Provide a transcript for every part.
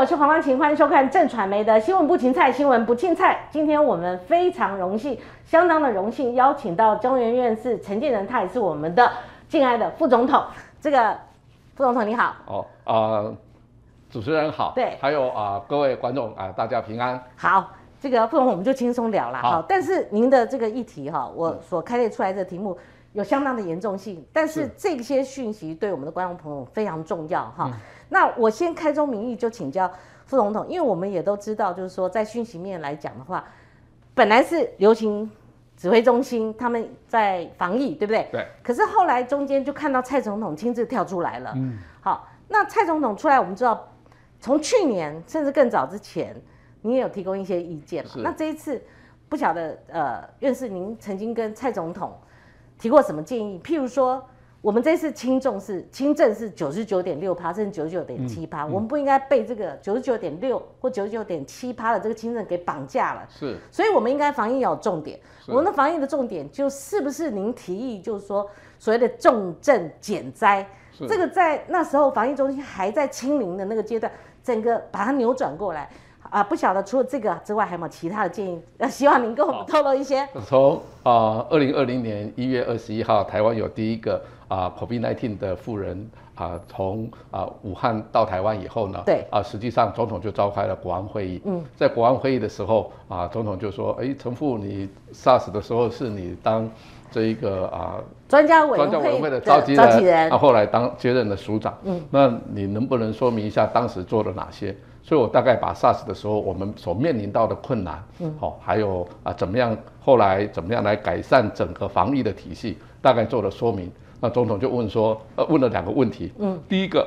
我是黄光琴，欢迎收看正传媒的新闻不芹菜，新闻不芹菜。今天我们非常荣幸，相当的荣幸，邀请到中原院士陈建仁，他也是我们的敬爱的副总统。这个副总统你好，哦啊、主持人好，对还有啊、各位观众啊、大家平安。好，这个副总统我们就轻松聊了好哈。但是您的这个议题哈，我所开列出来的题目有相当的严重性，但是是这些讯息对我们的观众朋友非常重要哈。那我先开宗明义就请教副总统，因为我们也都知道，就是说在讯息面来讲的话，本来是流行指挥中心他们在防疫，对不对？对。可是后来中间就看到蔡总统亲自跳出来了。嗯。好，那蔡总统出来，我们知道，从去年甚至更早之前，你也有提供一些意见嘛？是那这一次不晓得，呃，院士您曾经跟蔡总统提过什么建议？譬如说，我们这次轻重是轻症是九十九点六趴，甚至九十九点七趴，我们不应该被这个九十九点六或九十九点七趴的这个轻症给绑架了。是所以我们应该防疫要有重点。我们的防疫的重点就是不是您提议，就是说所谓的重症减灾，是这个在那时候防疫中心还在清零的那个阶段，整个把它扭转过来。啊，不晓得除了这个之外，还有没有其他的建议？呃，希望您跟我们透露一些。从啊二零二零年一月二十一号，台湾有第一个啊 COVID-19 的富人啊从啊武汉到台湾以后呢，对啊实际上总统就召开了国安会议。嗯，在国安会议的时候啊，总统就说，哎，陈副你 SARS 的时候是你当这一个啊专家委员专家委员会会的召集人，啊，后来当接任了署长。嗯，那你能不能说明一下当时做了哪些？所以我大概把 SARS 的时候我们所面临到的困难，嗯，好、还有啊怎么样后来怎么样来改善整个防疫的体系，大概做了说明。那总统就问说，呃，问了两个问题，嗯，第一个，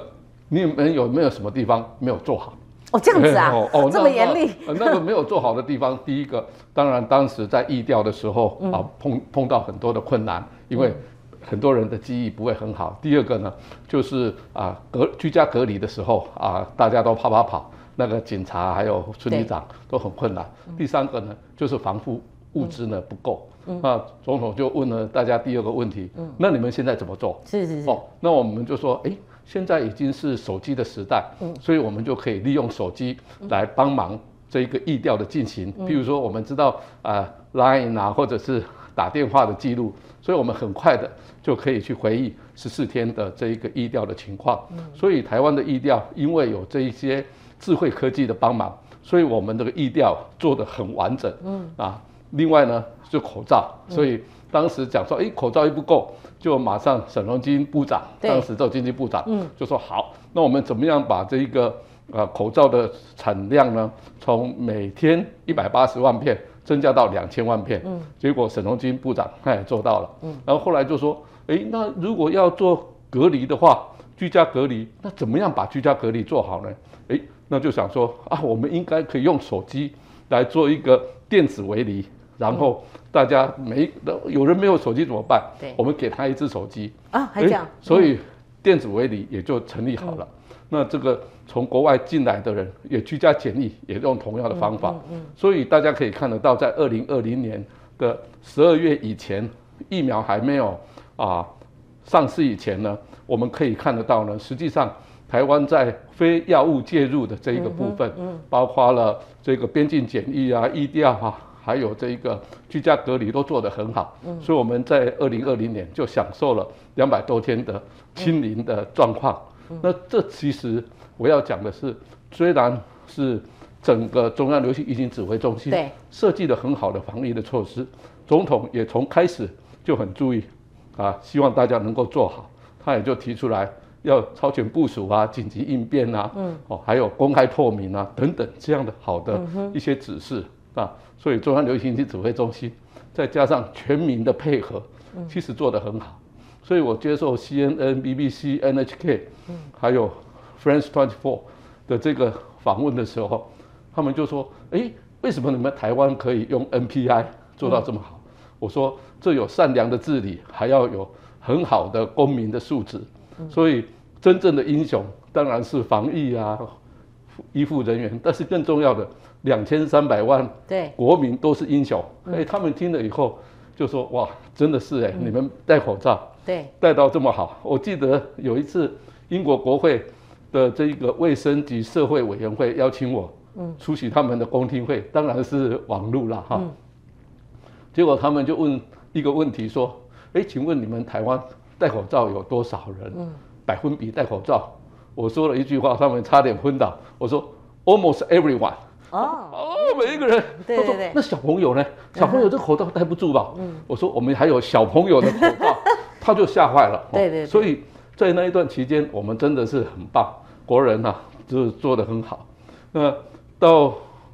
你们有没有什么地方没有做好？哦，这样子啊，哦哦，这么严厉。那那呃那个没有做好的地方，第一个，当然当时在疫调的时候嗯啊，碰碰到很多的困难，因为很多人的记忆不会很好。第二个呢，就是啊隔居家隔离的时候啊，大家都跑跑跑，那个警察还有村里长都很困难。嗯第三个呢，就是防护物资呢不够。那总统就问了大家第二个问题，那你们现在怎么做？是是是，哦，那我们就说，哎，现在已经是手机的时代，所以我们就可以利用手机来帮忙这一个疫调的进行。譬如说，我们知道啊、Line 啊，或者是打电话的记录，所以我们很快的就可以去回忆十四天的这一个疫调的情况。所以台湾的疫调，因为有这一些智慧科技的帮忙，所以我们这个疫调做得很完整。嗯啊，另外呢，就口罩，所以当时讲说，哎，口罩又不够，就马上沈荣金部长，当时做经济部长，嗯，就说好，那我们怎么样把这一个呃口罩的产量呢，从每天一百八十万片增加到两千万片，嗯，结果沈荣金部长他也做到了，嗯，然后后来就说，哎，那如果要做隔离的话，居家隔离，那怎么样把居家隔离做好呢？哎，那就想说啊，我们应该可以用手机来做一个电子围篱，然后大家没有人没有手机怎么办？对。我们给他一只手机，啊，还这样，所以电子围篱也就成立好了。那这个从国外进来的人也居家检疫，也用同样的方法。所以大家可以看得到，在二零二零年的十二月以前，疫苗还没有啊上市以前呢，我们可以看得到呢，实际上台湾在非药物介入的这一个部分，包括了这个边境检疫啊、疫调啊，还有这一个居家隔离都做得很好。所以我们在二零二零年就享受了两百多天的清零的状况。那这其实我要讲的是，虽然是整个中央流行疫情指挥中心对。设计了很好的防疫的措施，总统也从开始就很注意啊，希望大家能够做好，他也就提出来要超前部署啊、紧急应变啊，嗯，哦，还有公开透明啊等等这样的好的一些指示、啊，所以中央流行疫指挥中心再加上全民的配合，其实做得很好。所以我接受 CNN、BBC、NHK，还有 France Twenty Four 的这个访问的时候，他们就说：“哎，为什么你们台湾可以用 NPI 做到这么好？”我说：“这有善良的治理，还要有很好的公民的素质。所以真正的英雄当然是防疫啊，医护人员，但是更重要的，两千三百万对，国民都是英雄。哎、他们听了以后就说：哇，真的是哎、你们戴口罩对，戴到这么好。我记得有一次英国国会的这个卫生及社会委员会邀请我，嗯，出席他们的公听会，当然是网路了哈。结果他们就问一个问题说：“哎，请问你们台湾戴口罩有多少人？百分比戴口罩？”我说了一句话，他们差点昏倒。我说：“Almost everyone。”哦哦，每一个人。对对对。那小朋友呢？小朋友这口罩戴不住吧？嗯。我说我们还有小朋友的口罩，他就吓坏了。对对。所以在那一段期间，我们真的是很棒，国人呐，就是做得很好。那到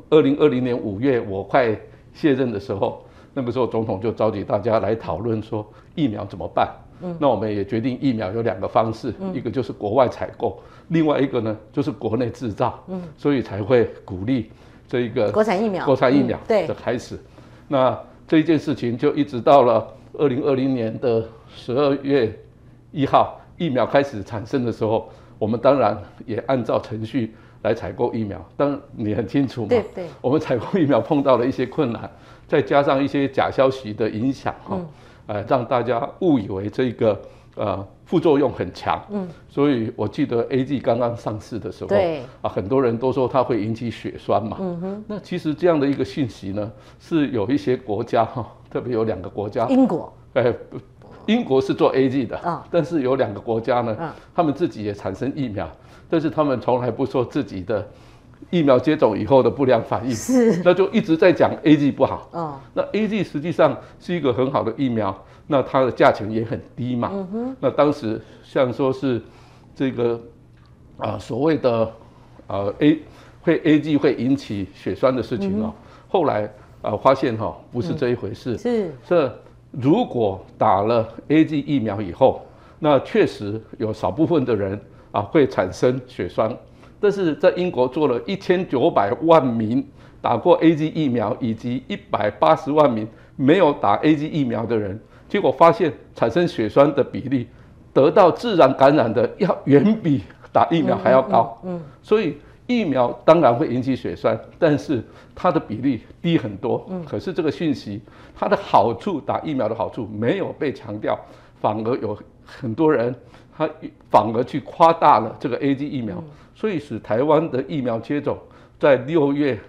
二零二零年五月，我快卸任的时候。那个时候，总统就召集大家来讨论说疫苗怎么办。嗯，那我们也决定疫苗有两个方式，一个就是国外采购，另外一个呢就是国内制造。嗯，所以才会鼓励这一个国产疫苗。国产疫苗的开始，那这一件事情就一直到了二零二零年的十二月一号，疫苗开始产生的时候，我们当然也按照程序来采购疫苗。当然你很清楚嘛，对对，我们采购疫苗碰到了一些困难。再加上一些假消息的影响，哈，呃，让大家误以为这个呃副作用很强，嗯，所以我记得 A G 刚刚上市的时候，对，啊，很多人都说它会引起血栓嘛，嗯哼，那其实这样的一个信息呢，是有一些国家哈，特别有两个国家，英国，哎，英国是做 A G 的，啊，但是有两个国家呢，他们自己也产生疫苗，但是他们从来不说自己的。疫苗接种以后的不良反应是，那就一直在讲 A G 不好。哦，那 A G 实际上是一个很好的疫苗，那它的价钱也很低嘛。嗯哼。那当时像说是这个啊所谓的呃 A 会 A G 会引起血栓的事情哦，后来啊发现哈不是这一回事。是。这如果打了 A G 疫苗以后，那确实有少部分的人啊会产生血栓。但是在英国做了一千九百万名打过 A G 疫苗，以及一百八十万名没有打 A G 疫苗的人，结果发现产生血栓的比例，得到自然感染的要远比打疫苗还要高。嗯，所以疫苗当然会引起血栓，但是它的比例低很多。嗯，可是这个讯息它的好处，打疫苗的好处没有被强调，反而有很多人他反而去夸大了这个 A G 疫苗。所以使台湾的疫苗接种在六月，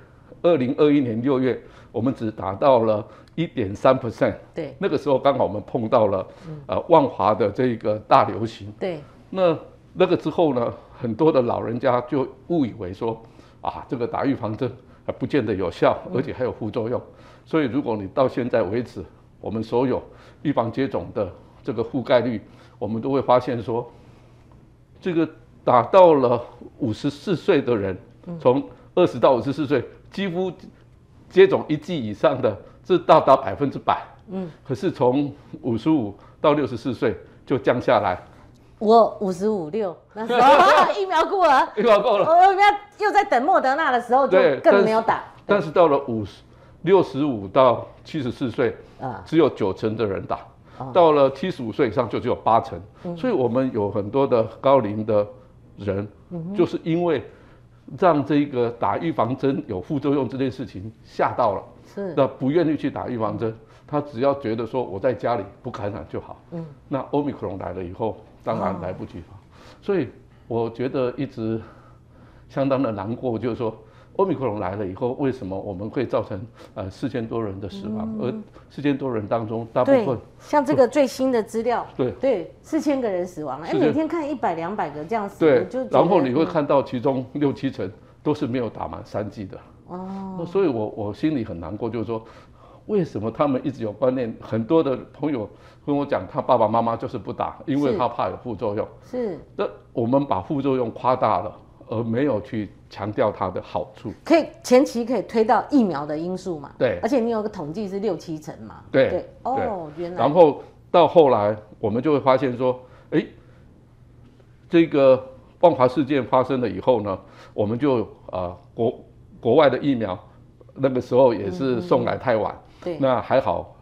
二零二一年六月，我们只达到了一点三 percent。对，那个时候刚好我们碰到了呃万华的这个大流行。对，那那个之后呢，很多的老人家就误以为说，啊，这个打预防针还不见得有效，而且还有副作用。所以如果你到现在为止，我们所有预防接种的这个覆盖率，我们都会发现说，这个。打到了五十四岁的人，从二十到五十四岁，几乎接种一剂以上的，这到达百分之百。嗯，可是从五十五到六十四岁就降下来。我五十五六，那时候 疫苗过了，疫苗过了。我又在等莫德纳的时候，就更没有打。但是到了五十六十五到七十四岁，啊，只有九成的人打。到了七十五岁以上就只有八成。所以我们有很多的高龄的。人就是因为让这个打预防针有副作用这件事情吓到了，是那不愿意去打预防针，他只要觉得说我在家里不感染就好。嗯，那欧米克戎来了以后，当然来不及了，所以我觉得一直相当的难过，就是说。欧米克戎来了以后，为什么我们会造成呃四千多人的死亡？而四千多人当中，大部分像这个最新的资料，对对，四千个人死亡了。哎，每天看一百两百个这样死，对，就然后你会看到其中六七成都是没有打满三剂的。哦，所以我我心里很难过，就是说为什么他们一直有观念？很多的朋友跟我讲，他爸爸妈妈就是不打，因为他怕有副作用。是，那我们把副作用夸大了。而没有去强调它的好处，可以前期可以推到疫苗的因素嘛？对，而且你有个统计是六七成嘛？对对哦，原来。然后到后来，我们就会发现说，哎，这个万华事件发生了以后呢，我们就啊国国外的疫苗那个时候也是送来太晚，对，那还好，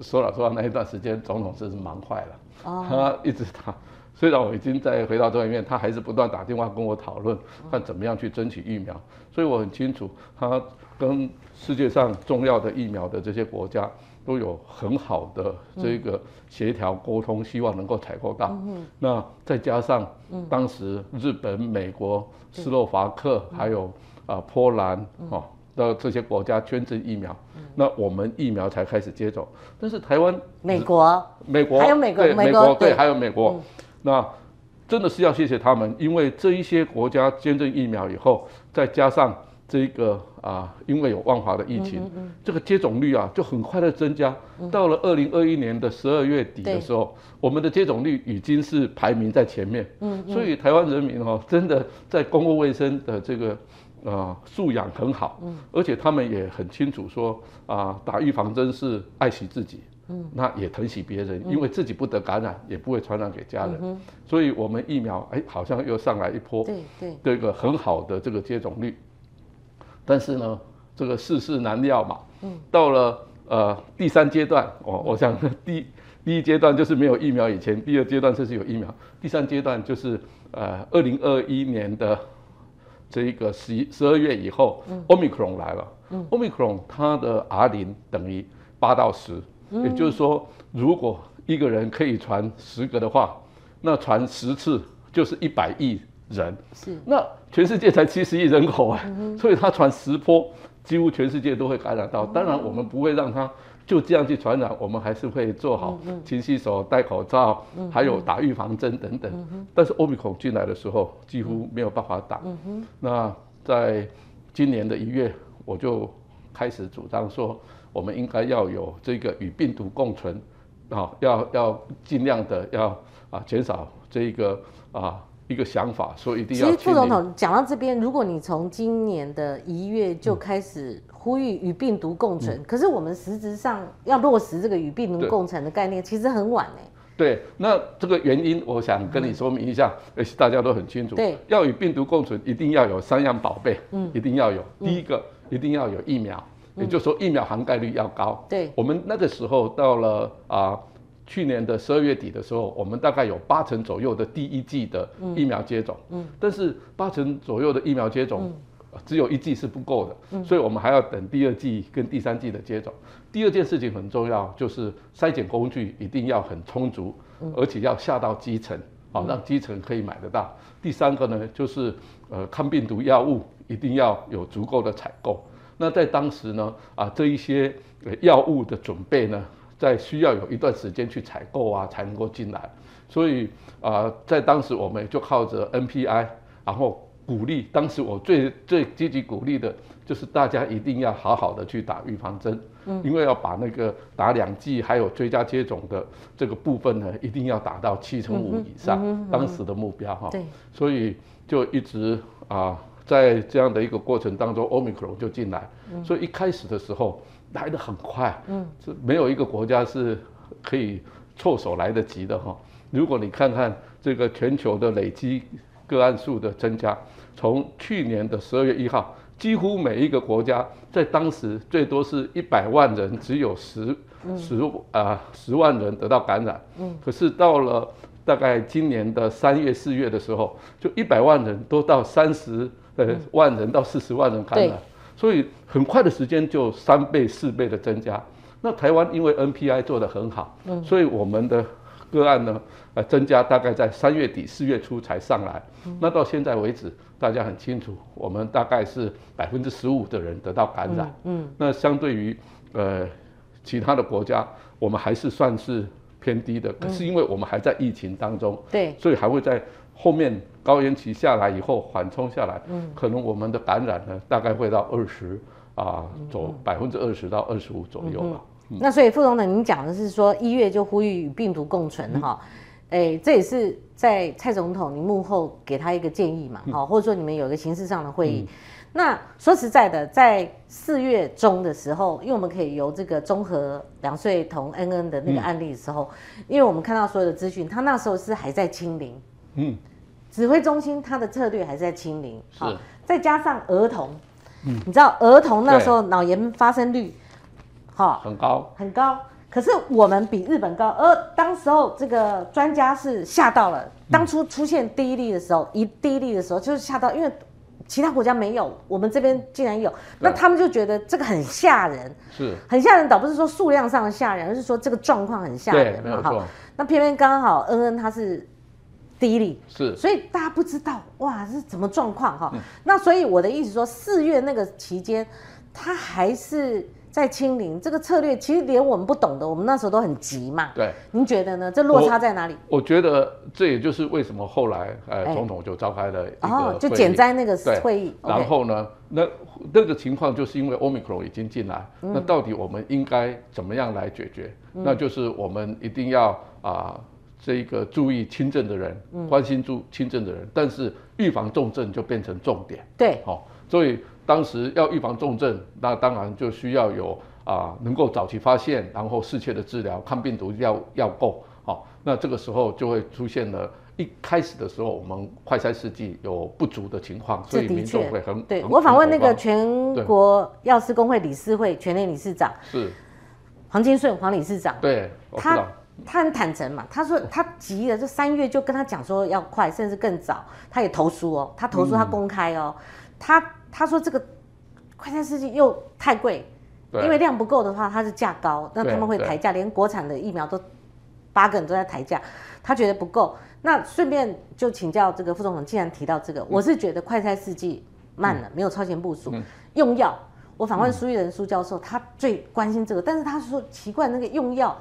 说老实话，那一段时间总统是忙坏了，哦，他一直打。虽然我已经在回到这里面，他还是不断打电话跟我讨论，看怎么样去争取疫苗。所以我很清楚，他跟世界上重要的疫苗的这些国家都有很好的这个协调沟通，希望能够采购到。那再加上当时日本、美国、斯洛伐克还有啊波兰哦的这些国家捐赠疫苗，那我们疫苗才开始接种。但是台湾、美国、美国还有美国对美国对对，还有美国，那真的是要谢谢他们，因为这一些国家捐赠疫苗以后，再加上这个啊，因为有万华的疫情，这个接种率啊就很快的增加。到了二零二一年的十二月底的时候，我们的接种率已经是排名在前面。嗯，所以台湾人民哦，真的在公共卫生的这个。啊，素养很好，嗯，而且他们也很清楚说啊，打预防针是爱惜自己，嗯，那也疼惜别人，因为自己不得感染，也不会传染给家人，所以我们疫苗哎，好像又上来一波，对对，这个很好的这个接种率，但是呢，这个世事难料嘛，嗯，到了呃第三阶段，我我想第第一阶段就是没有疫苗以前，第二阶段就是有疫苗，第三阶段就是呃二零二一年的。这一个十一十二月以后，omicron 来了，omicron 它的 R 零等于八到十，也就是说，如果一个人可以传十个的话，那传十次就是一百亿人，是，那全世界才七十亿人口啊，所以他传十波，几乎全世界都会感染到。当然，我们不会让他。就这样去传染，我们还是会做好勤洗手、戴口罩，还有打预防针等等。但是欧米孔进来的时候，几乎没有办法打。那在今年的一月，我就开始主张说，我们应该要有这个与病毒共存，啊，要要尽量的要啊减少这一个啊一个想法，所以一定要。其实副总统讲到这边，如果你从今年的一月就开始。呼吁与病毒共存，可是我们实质上要落实这个与病毒共存的概念，其实很晚呢。对，那这个原因，我想跟你说明一下，而且大家都很清楚。对，要与病毒共存，一定要有三样宝贝，嗯，一定要有。第一个，一定要有疫苗，也就是说疫苗涵盖率要高。对，我们那个时候到了啊，去年的十二月底的时候，我们大概有八成左右的第一季的疫苗接种，嗯，但是八成左右的疫苗接种。只有一剂是不够的，所以我们还要等第二季跟第三季的接种。第二件事情很重要，就是筛检工具一定要很充足，而且要下到基层，好让基层可以买得到。第三个呢，就是呃抗病毒药物一定要有足够的采购。那在当时呢，啊这一些药物的准备呢，在需要有一段时间去采购啊才能够进来。所以啊在当时我们就靠着 NPI，然后。鼓励当时我最最积极鼓励的就是大家一定要好好的去打预防针，嗯，因为要把那个打两剂还有追加接种的这个部分呢，一定要打到七成五以上，当时的目标哈，对，所以就一直啊在这样的一个过程当中，omicron 就进来，所以一开始的时候来得很快，嗯，是没有一个国家是可以措手来得及的哈。如果你看看这个全球的累积。个案数的增加，从去年的十二月一号，几乎每一个国家在当时最多是一百万人，只有十十啊十万人得到感染。嗯，可是到了大概今年的三月四月的时候，就一百万人都到三十呃万人到四十万人感染，所以很快的时间就三倍四倍的增加。那台湾因为 NPI 做得很好，嗯，所以我们的。个案呢，呃，增加大概在三月底四月初才上来，那到现在为止，大家很清楚，我们大概是百分之十五的人得到感染，嗯，那相对于呃其他的国家，我们还是算是偏低的，可是因为我们还在疫情当中，对，所以还会在后面高原期下来以后缓冲下来，嗯，可能我们的感染呢，大概会到二十啊，走百分之二十到二十五左右吧。那所以副总统，您讲的是说一月就呼吁与病毒共存哈，哎，这也是在蔡总统您幕后给他一个建议嘛，好，或者说你们有个形式上的会议。那说实在的，在四月中的时候，因为我们可以由这个综合两岁童 N N 的那个案例的时候，因为我们看到所有的资讯，他那时候是还在清零，嗯，指挥中心他的策略还是在清零，是，再加上儿童，嗯，你知道儿童那时候脑炎发生率。好，很高，很高。可是我们比日本高，而当时候这个专家是吓到了。当初出现第一例的时候，一第一例的时候就是吓到，因为其他国家没有，我们这边竟然有，那他们就觉得这个很吓人，是。很吓人，倒不是说数量上的吓人，而是说这个状况很吓，人嘛。没有错，那偏偏刚好恩恩他是第一例，是所以大家不知道哇是怎么状况嗯哈。那所以我的意思说，四月那个期间，他还是在清零，这个策略其实连我们不懂的，我们那时候都很急嘛。对。您觉得呢？这落差在哪里？我觉得这也就是为什么后来呃哎总统就召开了哦，就减灾那个对会议，然后呢，那那个情况就是因为 Omicron 已经进来，嗯那到底我们应该怎么样来解决？那就是我们一定要啊、这个注意轻症的人，嗯关心注轻症的人，但是预防重症就变成重点。对，好、所以当时要预防重症，那当然就需要有啊、能够早期发现，然后适切的治疗，抗病毒要要够。好、那这个时候就会出现了。一开始的时候，我们快筛试剂有不足的情况，所以民众会很很对我访问那个全国药师工会理事会全联理事长是黄金顺黄理事长，对，他道，他很坦诚嘛，他说他急了，就三月就跟他讲说要快，甚至更早，他也投诉哦，他投诉他公开哦，他他说这个快餐试剂又太贵，因为量不够的话，它是价高，那他们会抬价，连国产的疫苗都八个人都在抬价，他觉得不够。那顺便就请教这个副总统，既然提到这个，我是觉得快餐试剂慢了，没有超前部署，用药。我访问苏玉仁苏教授，他最关心这个，但是他说奇怪，那个用药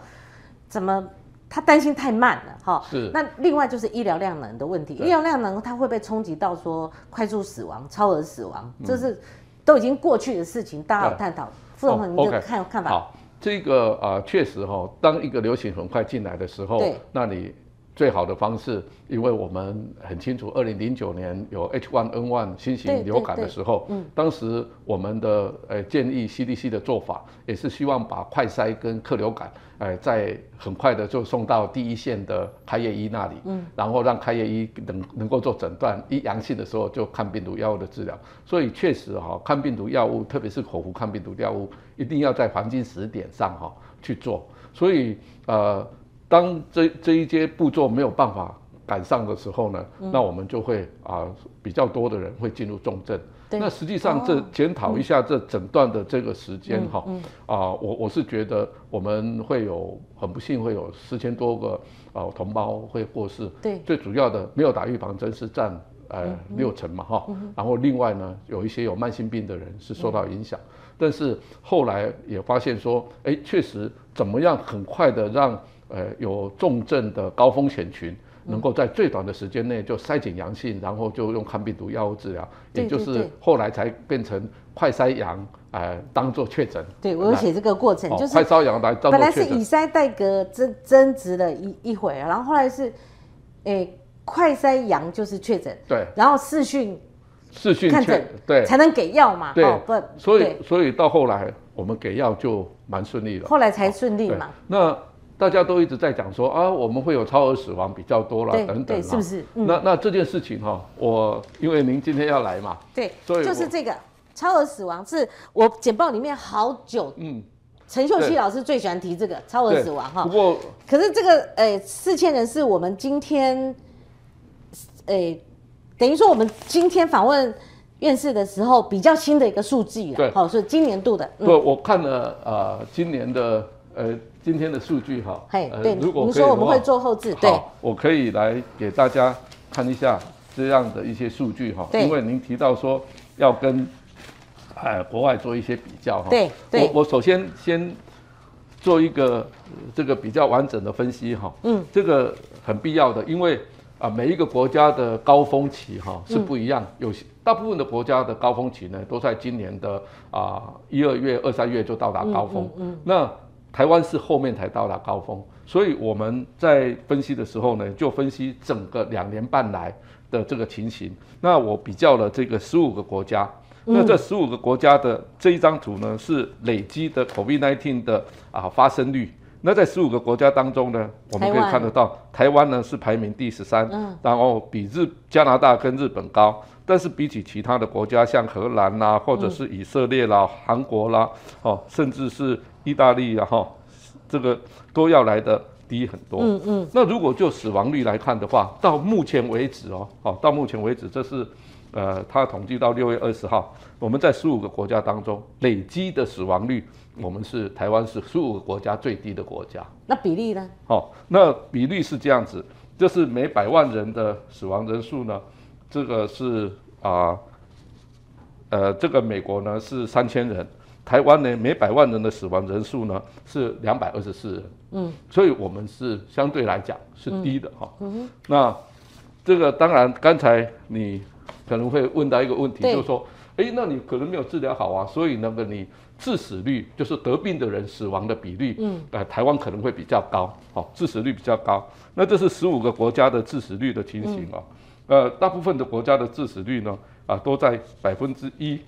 怎么他担心太慢了哈？是那另外就是医疗量能的问题，医对疗量能它会被冲击到说快速死亡、超额死亡，嗯这是都已经过去的事情，大家有探讨。傅总统，您的看看法？好，这个啊，确实哈、当一个流行很快进来的时候，那你最好的方式，因为我们很清楚，二零零九年有 H1N1 新型流感的时候，嗯当时我们的呃建议 CDC 的做法，也是希望把快筛跟克流感，呃，在很快的就送到第一线的开业医那里，嗯，然后让开业医能能够做诊断，一阳性的时候就看病毒药物的治疗。所以确实哈、看病毒药物，特别是口服抗病毒药物，一定要在黄金时点上哈、去做。所以呃，当这这一些步骤没有办法赶上的时候呢，那我们就会啊、比较多的人会进入重症。那实际上这哦检讨一下这诊断的这个时间哈，啊、我我是觉得我们会有很不幸会有四千多个啊、同胞会过世，对。最主要的没有打预防针是占呃六成嘛哈，然后另外呢有一些有慢性病的人是受到影响，但是后来也发现说，哎，确实怎么样很快的让呃有重症的高风险群。能够在最短的时间内就筛检阳性，然后就用抗病毒药物治疗，也就是后来才变成快筛阳，呃，当做确诊。对我有写这个过程，哦就是快筛阳来当本来。是以筛代隔争争执了一一会，然后后来是，诶，快筛阳就是确诊，对，然后视讯视讯看诊对，才能给药嘛，对哦不，所以所以到后来我们给药就蛮顺利了。后来才顺利嘛，，那大家都一直在讲说啊，我们会有超额死亡比较多了，等等，啦。是不是？嗯，那那这件事情哈、我因为您今天要来嘛，对，所以就是这个超额死亡是我简报里面好久，嗯，陈秀熙老师最喜欢提这个超额死亡哈。不，过可是这个呃四千人是我们今天，呃，等于说我们今天访问院士的时候比较新的一个数据了，对。好，所以今年度的，嗯，对，我看了呃今年的呃今天的数据哈，嘿，呃对，如果您说我们会做后置，对，我可以来给大家看一下这样的一些数据哈，对。因为您提到说要跟呃国外做一些比较哈，对对。我我首先先做一个呃这个比较完整的分析哈，嗯，这个很必要的，因为啊每一个国家的高峰期哈是不一样，嗯。有些大部分的国家的高峰期呢都在今年的啊一二月、二三月就到达高峰，嗯。那台湾是后面才到达高峰，所以我们在分析的时候呢，就分析整个两年半来的这个情形。那我比较了这个十五个国家，那这十五个国家的这一张图呢，是累积的 COVID-19 的啊发生率。那在十五个国家当中呢，我们可以看得到，台湾呢是排名第十三、嗯。然后比日加拿大跟日本高，但是比起其他的国家，像荷兰啦，或者是以色列啦、韩国啦，哦，甚至是意大利啊，哈，这个都要来的低很多。嗯嗯，那如果就死亡率来看的话，到目前为止哦，好，到目前为止，这是呃，他统计到六月二十号，我们在十五个国家当中累积的死亡率，我们是台湾是十五个国家最低的国家。那比例呢？哦，那比例是这样子，就是每百万人的死亡人数呢，这个是啊，呃，这个美国呢是三千人，台湾呢每百万人的死亡人数呢是两百二十四人。嗯，所以我们是相对来讲是低的哈。嗯那这个当然，刚才你可能会问到一个问题，就是说，哎，那你可能没有治疗好啊，所以那个你致死率，就是得病的人死亡的比率，嗯，呃，台湾可能会比较高，好，致死率比较高。那这是十五个国家的致死率的情形啊，呃，大部分的国家的致死率呢，啊，都在百分之一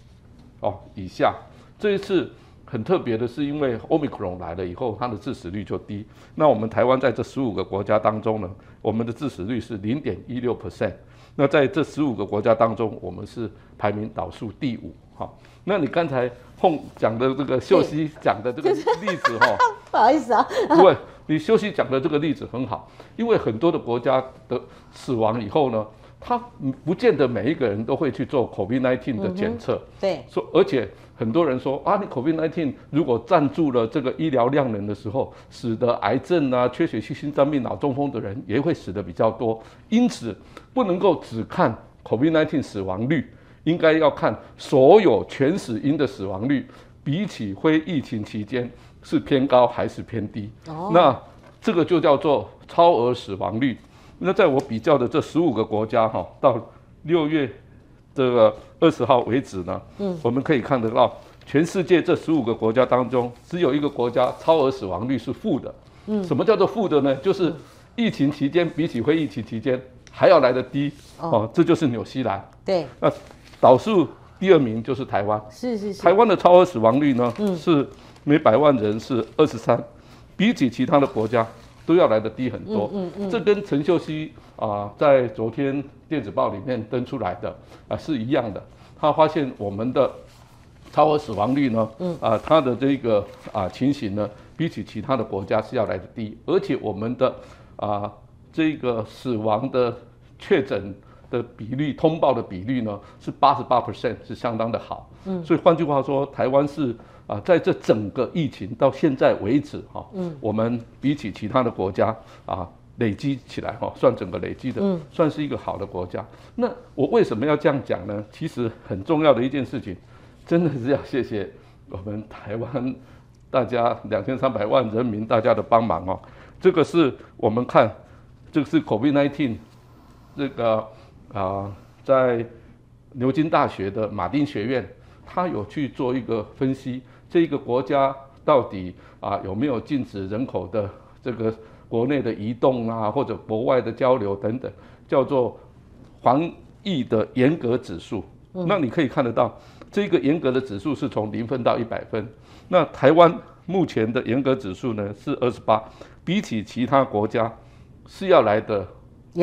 哦以下。这一次。很特别的是，因为 Omicron 来了以后，它的致死率就低。那我们台湾在这十五个国家当中呢，我们的致死率是零点一六 percent。那在这十五个国家当中，我们是排名倒数第五。哈，那你刚才碰讲的这个秀熙讲的这个例子哈，不好意思啊，不会，你秀熙讲的这个例子很好，因为很多的国家的死亡以后呢，他不见得每一个人都会去做 COVID-19 的检测。对，说而且。很多人说啊，你 COVID-19 如果占住了这个医疗量能的时候，使得癌症啊、缺血性心脏病、脑中风的人也会死的比较多。因此，不能够只看 COVID-19 死亡率，应该要看所有全死因的死亡率，比起非疫情期间是偏高还是偏低。哦，那这个就叫做超额死亡率。那在我比较的这十五个国家哈，到六月。这个二十号为止呢，嗯，我们可以看得到，全世界这十五个国家当中，只有一个国家超额死亡率是负的。嗯，什么叫做负的呢？就是疫情期间比起非疫情期间还要来得低。哦，这就是纽西兰。对。那导数第二名就是台湾。是是是。台湾的超额死亡率呢，嗯是每百万人是二十三，比起其他的国家都要来得低很多。嗯嗯。这跟陈秀熙啊，在昨天。电子报里面登出来的啊是一样的，他发现我们的超额死亡率呢，嗯啊，它的这个啊情形呢，比起其他的国家是要来的低，而且我们的啊这个死亡的确诊的比率、通报的比率呢是八十八 percent，是相当的好。嗯，所以换句话说，台湾是啊在这整个疫情到现在为止哈，嗯，我们比起其他的国家啊。累积起来哈，算整个累积的，算是一个好的国家。那我为什么要这样讲呢？其实很重要的一件事情，真的是要谢谢我们台湾大家两千三百万人民大家的帮忙哦。这个是我们看，这个是 COVID-19，这个啊，在牛津大学的马丁学院，他有去做一个分析，这一个国家到底啊有没有禁止人口的这个。国内的移动啊，或者国外的交流等等，叫做防疫的严格指数。那你可以看得到，这个严格的指数是从零分到一百分。那台湾目前的严格指数呢是二十八，比起其他国家是要来的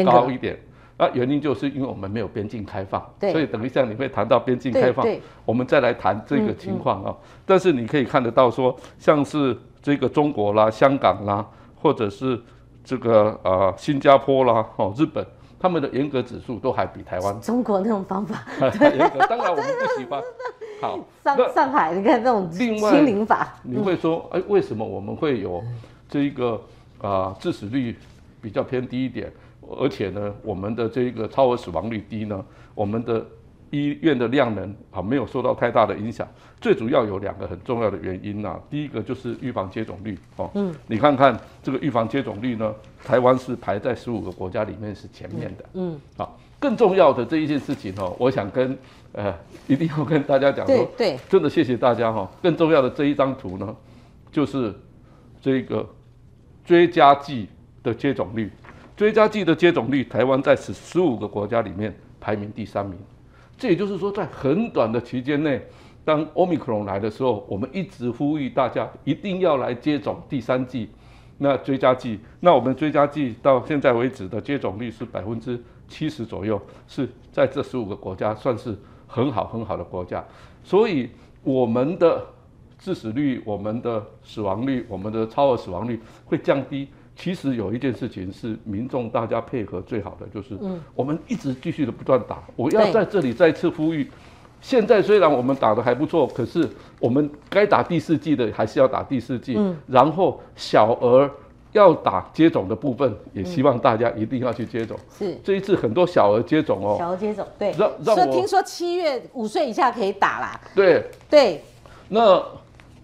高一点。那原因就是因为我们没有边境开放，所以等一下你会谈到边境开放，我们再来谈这个情况啊。但是你可以看得到说，像是这个中国啦、香港啦。或者是这个呃新加坡啦，哦日本，他们的严格指数都还比台湾。中国那种方法，严格。当然我们不喜欢。好，上上海你看那种心灵法。你会说，哎，为什么我们会有这一个啊致死率比较偏低一点，而且呢，我们的这一个超额死亡率低呢？我们的。医院的量能啊没有受到太大的影响，最主要有两个很重要的原因呐。第一个就是预防接种率哦，嗯，你看看这个预防接种率呢，台湾是排在十五个国家里面是前面的，嗯，好，更重要的这一件事情哦，我想跟呃一定要跟大家讲说，对，真的谢谢大家哈。更重要的这一张图呢，就是这个追加剂的接种率，追加剂的接种率，台湾在十十五个国家里面排名第三名。这也就是说，在很短的期间内，当 Omicron 来的时候，我们一直呼吁大家一定要来接种第三剂，那追加剂。那我们追加剂到现在为止的接种率是百分之七十左右，是在这十五个国家算是很好很好的国家。所以我们的致死率、我们的死亡率、我们的超额死亡率会降低，其实有一件事情是民众大家配合最好的，就是我们一直继续的不断打。我要在这里再次呼吁，现在虽然我们打的还不错，可是我们该打第四季的还是要打第四季。然后小儿要打接种的部分，也希望大家一定要去接种。是。这一次很多小儿接种哦，小儿接种，对，让让我说听说七月五岁以下可以打啦，对，对。那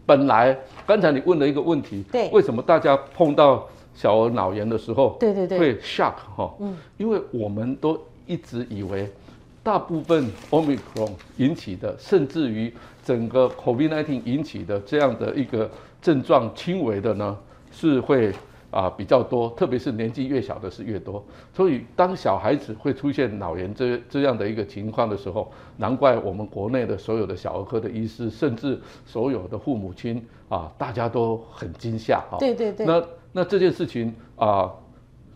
本来刚才你问了一个问题，对。为什么大家碰到小儿脑炎的时候，对对对会 shock 哈，嗯，因为我们都一直以为大部分 omicron 引起的，甚至于整个 COVID-19 引起的这样的一个症状轻微的呢，是会啊比较多，特别是年纪越小的是越多。所以当小孩子会出现脑炎这这样的一个情况的时候，难怪我们国内的所有的小儿科的医师，甚至所有的父母亲啊，大家都很惊吓哈。对对对，那那这件事情啊，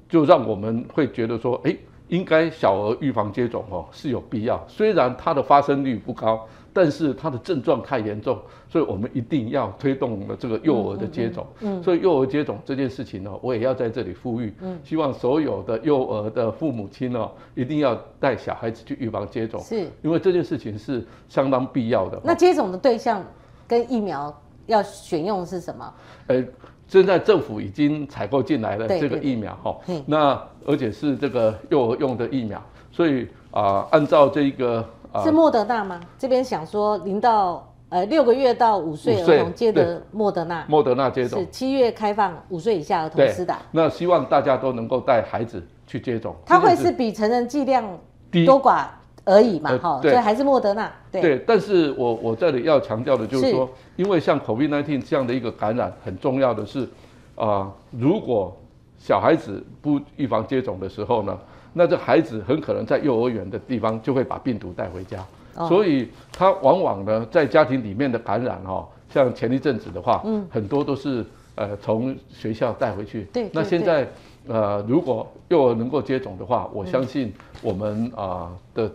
就让我们会觉得说，哎，应该小儿预防接种哦是有必要。虽然它的发生率不高，但是它的症状太严重，所以我们一定要推动了这个幼儿的接种。嗯，所以幼儿接种这件事情呢，我也要在这里呼吁，嗯，希望所有的幼儿的父母亲哦，一定要带小孩子去预防接种，是。因为这件事情是相当必要的。那接种的对象跟疫苗要选用的是什么？呃，现在政府已经采购进来了这个疫苗哈。嗯，那而且是这个幼儿用的疫苗，所以啊、按照这个啊是莫德纳吗？这边想说零到呃六个月到五岁儿童接的莫德纳，莫德纳接种。是，七月开放五岁以下儿童对。施打，那希望大家都能够带孩子去接种，它会是比成人剂量低。多寡而已嘛，呃哈，对。所以还是莫德纳，对，对，但是我我这里要强调的就是是。说，因为像 COVID-19 这样的一个感染，很重要的是，啊、如果小孩子不预防接种的时候呢，那这孩子很可能在幼儿园的地方就会把病毒带回家，哦。所以他往往呢在家庭里面的感染哦，像前一阵子的话，嗯，很多都是呃从学校带回去，对对对那现在呃如果幼儿能够接种的话，我相信我们啊、的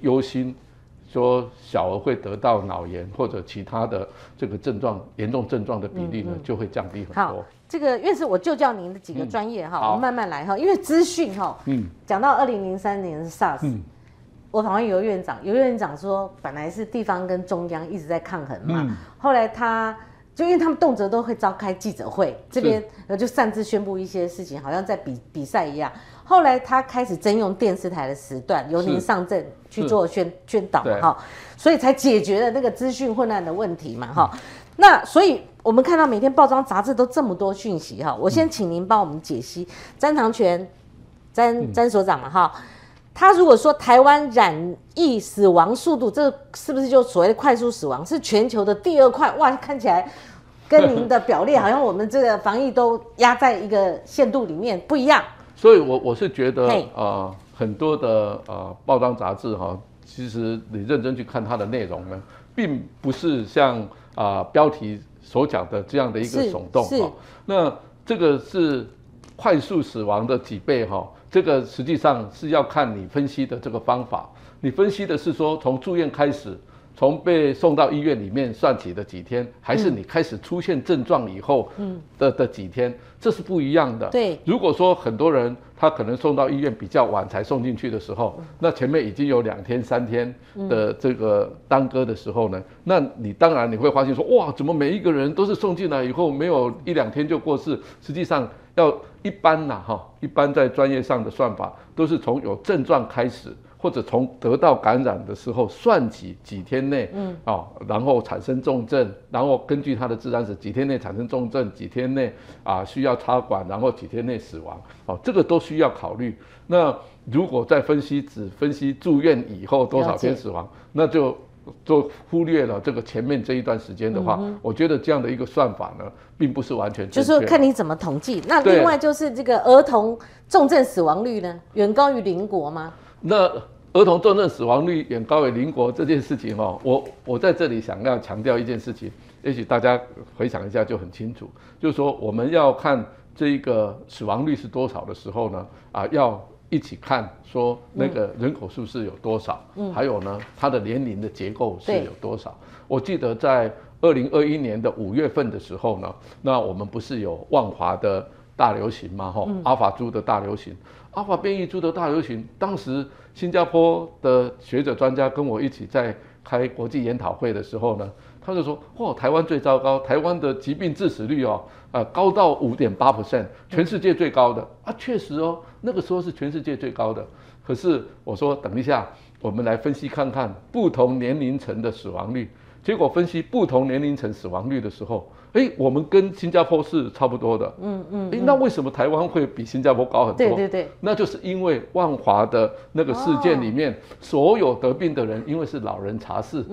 忧心。说小儿会得到脑炎或者其他的这个症状严重症状的比例呢，就会降低很好多。，这个院士我就叫您的几个专业哈，我们慢慢来哈，因为资讯哈，嗯讲到二零零三年是 SARS，、嗯我访问尤院长，尤院长说，本来是地方跟中央一直在抗衡嘛，嗯后来他就因为他们动辄都会召开记者会，这边呃就擅自宣布一些事情，好像在比比赛一样。后来他开始征用电视台的时段，由您上阵去做宣宣导嘛哈，所以才解决了那个资讯混乱的问题嘛哈。那所以我们看到每天报章杂志都这么多讯息哈，我先请您帮我们解析詹长全詹詹所长嘛哈。他如果说台湾染疫死亡速度，这是不是就所谓的快速死亡？是全球的第二快？哇，看起来跟您的表列好像我们这个防疫都压在一个限度里面不一样。所以我我是觉得啊呃很多的呃报章杂志哈、其实你认真去看它的内容呢，并不是像啊、标题所讲的这样的一个耸动是。哈、那这个是快速死亡的几倍哈、这个实际上是要看你分析的这个方法。你分析的是说从住院开始，从被送到医院里面算起的几天，还是你开始出现症状以后的的几天，这是不一样的。对，如果说很多人他可能送到医院比较晚才送进去的时候，那前面已经有两天三天的这个耽搁的时候呢，那你当然你会发现说，哇，怎么每一个人都是送进来以后没有一两天就过世？实际上要一般呐哈，一般在专业上的算法都是从有症状开始。或者从得到感染的时候算起几天内，嗯，哦，然后产生重症，然后根据他的自然史，几天内产生重症，几天内啊需要插管，然后几天内死亡，哦，这个都需要考虑。那如果在分析只分析住院以后多少天死亡，那就就忽略了这个前面这一段时间的话，我觉得这样的一个算法呢，并不是完全就是。说看你怎么统计。那另外就是这个儿童重症死亡率呢，远高于邻国吗？那儿童重症死亡率远高于邻国这件事情哦，我我在这里想要强调一件事情，也许大家回想一下就很清楚，就是说我们要看这一个死亡率是多少的时候呢，啊，要一起看说那个人口数是有多少，嗯，还有呢它的年龄的结构是有多少。我记得在二零二一年的五月份的时候呢，那我们不是有万华的大流行嘛，哈，阿法猪的大流行，阿法变异株的大流行，当时新加坡的学者专家跟我一起在开国际研讨会的时候呢，他就说，哦，台湾最糟糕，台湾的疾病致死率哦，呃，高到五点八 percent，全世界最高的啊，确实哦，那个时候是全世界最高的。可是我说，等一下，我们来分析看看不同年龄层的死亡率。结果分析不同年龄层死亡率的时候，哎，我们跟新加坡是差不多的。嗯嗯。哎，那为什么台湾会比新加坡高很多？对对对。那就是因为万华的那个事件里面，所有得病的人，因为是老人茶室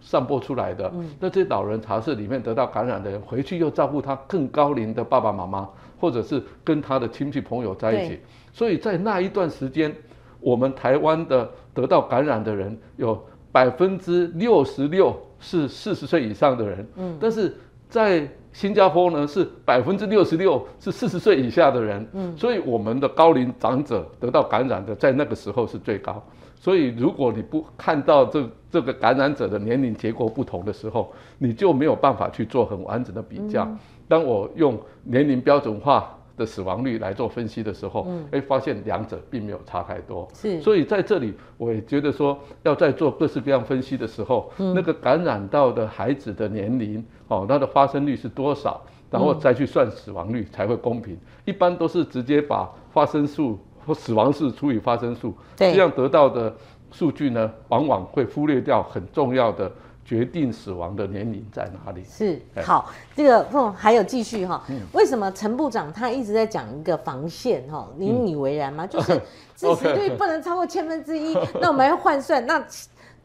散播出来的。嗯。那这些老人茶室里面得到感染的人，回去又照顾他更高龄的爸爸妈妈，或者是跟他的亲戚朋友在一起。所以在那一段时间，我们台湾的得到感染的人有百分之六十六。是四十岁以上的人，嗯，但是在新加坡呢，是百分之六十六是四十岁以下的人，嗯，所以我们的高龄长者得到感染的在那个时候是最高。所以如果你不看到这这个感染者的年龄结构不同的时候，你就没有办法去做很完整的比较。当我用年龄标准化。的死亡率来做分析的时候，哎，发现两者并没有差太多。是，所以在这里，我也觉得说，要在做各式各样分析的时候，那个感染到的孩子的年龄，哦，它的发生率是多少，然后再去算死亡率才会公平。一般都是直接把发生数或死亡数除以发生数，这样得到的数据呢，往往会忽略掉很重要的。决定死亡的年龄在哪里？是好，这个不还有继续哈？为什么陈部长他一直在讲一个防线哈？您以为然吗？就是致死率不能超过千分之一，那我们要换算，那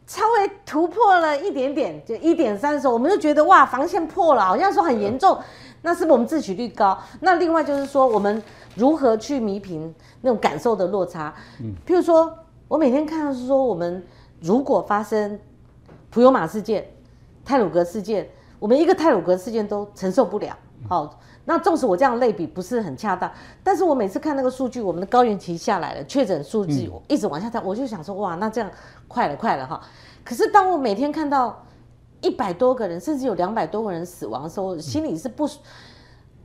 稍微突破了一点点，就一点三的时候，我们就觉得哇，防线破了，好像说很严重，那是不是我们自取率高？那另外就是说，我们如何去弥平那种感受的落差？嗯，譬如说我每天看到是说，我们如果发生。普悠玛事件、泰鲁格事件，我们一个泰鲁格事件都承受不了。好，那纵使我这样类比不是很恰当，但是我每次看那个数据，我们的高原期下来了，确诊数据一直往下降，我就想说，哇，那这样快了，快了哈。可是当我每天看到一百多个人，甚至有两百多个人死亡的时候，心里是不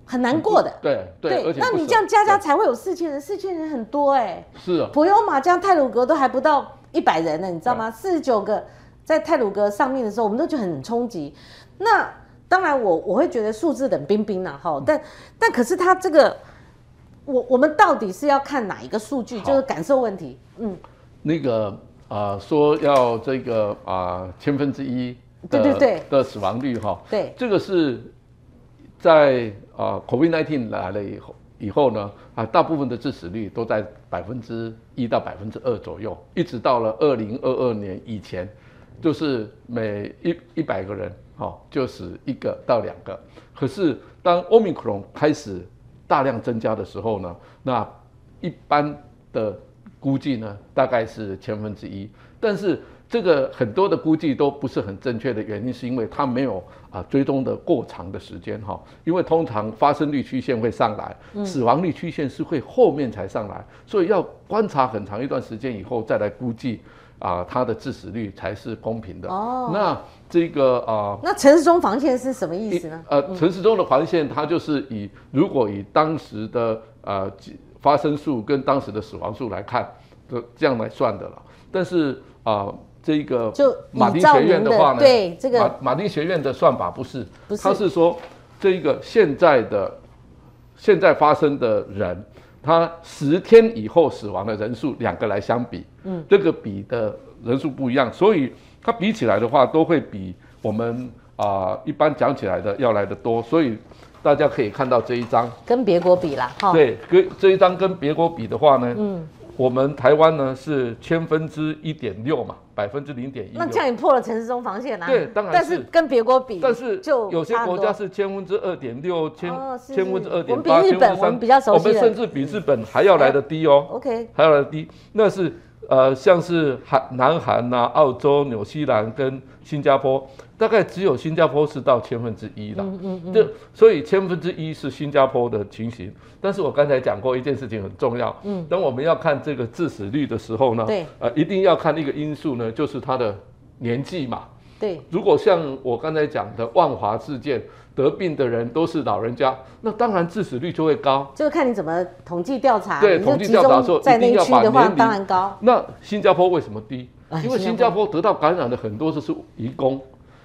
很难过的。对对，那你这样加加才会有四千人，四千人很多哎。是啊，普悠玛这样泰鲁格都还不到一百人呢，你知道吗？四十九个。在泰鲁格上面的时候，我们都觉得很冲击。那当然，我我会觉得数字冷冰冰呐，哈。但但可是他这个，我我们到底是要看哪一个数据？就是感受问题。嗯，那个啊，说要这个啊千分之一，对对对的死亡率哈。对，这个是在啊 COVID-19 来了以后以后呢啊，大部分的致死率都在百分之一到百分之二左右，一直到了二零二二年以前。就是每一一百个人，哈，就死一个到两个。可是当欧米克戎开始大量增加的时候呢，那一般的估计呢，大概是千分之一。但是这个很多的估计都不是很正确的原因，是因为它没有啊追踪的过长的时间，哈。因为通常发生率曲线会上来，死亡率曲线是会后面才上来，所以要观察很长一段时间以后再来估计。啊，它的致死率才是公平的。哦，那这个啊，那城市中防线是什么意思呢？呃，城市中的防线，它就是以如果以当时的呃发生数跟当时的死亡数来看，这这样来算的了。但是啊，这个就马丁学院的话呢，对这个马马丁学院的算法不是，他是说这一个现在的现在发生的人。他十天以后死亡的人数两个来相比，嗯，这个比的人数不一样，所以它比起来的话，都会比我们啊一般讲起来的要来的多，所以大家可以看到这一张。跟别国比啦，哈，对，跟这一张跟别国比的话呢，嗯。我们台湾呢是千分之一点六嘛，百分之零点一。那这样你破了城市中防线啊？对，当然。但是跟别国比，但是就有些国家是千分之二点六，千千分之二点八，千分之三。我们比较熟悉我们甚至比日本还要来的低哦。OK，还要来的低，那是。呃，像是韩、南韩呐、澳洲、纽西兰跟新加坡，大概只有新加坡是到千分之一了。嗯嗯嗯。就所以千分之一是新加坡的情形。但是我刚才讲过一件事情很重要。嗯。当我们要看这个致死率的时候呢，对。呃，一定要看一个因素呢，就是他的年纪嘛。对，如果像我刚才讲的万华事件，得病的人都是老人家，那当然致死率就会高。就看你怎么统计调查。对统计调查的时候在那一定要把区的话，年龄当然高。那新加坡为什么低？哎因为新加坡得到感染的很多都是移工，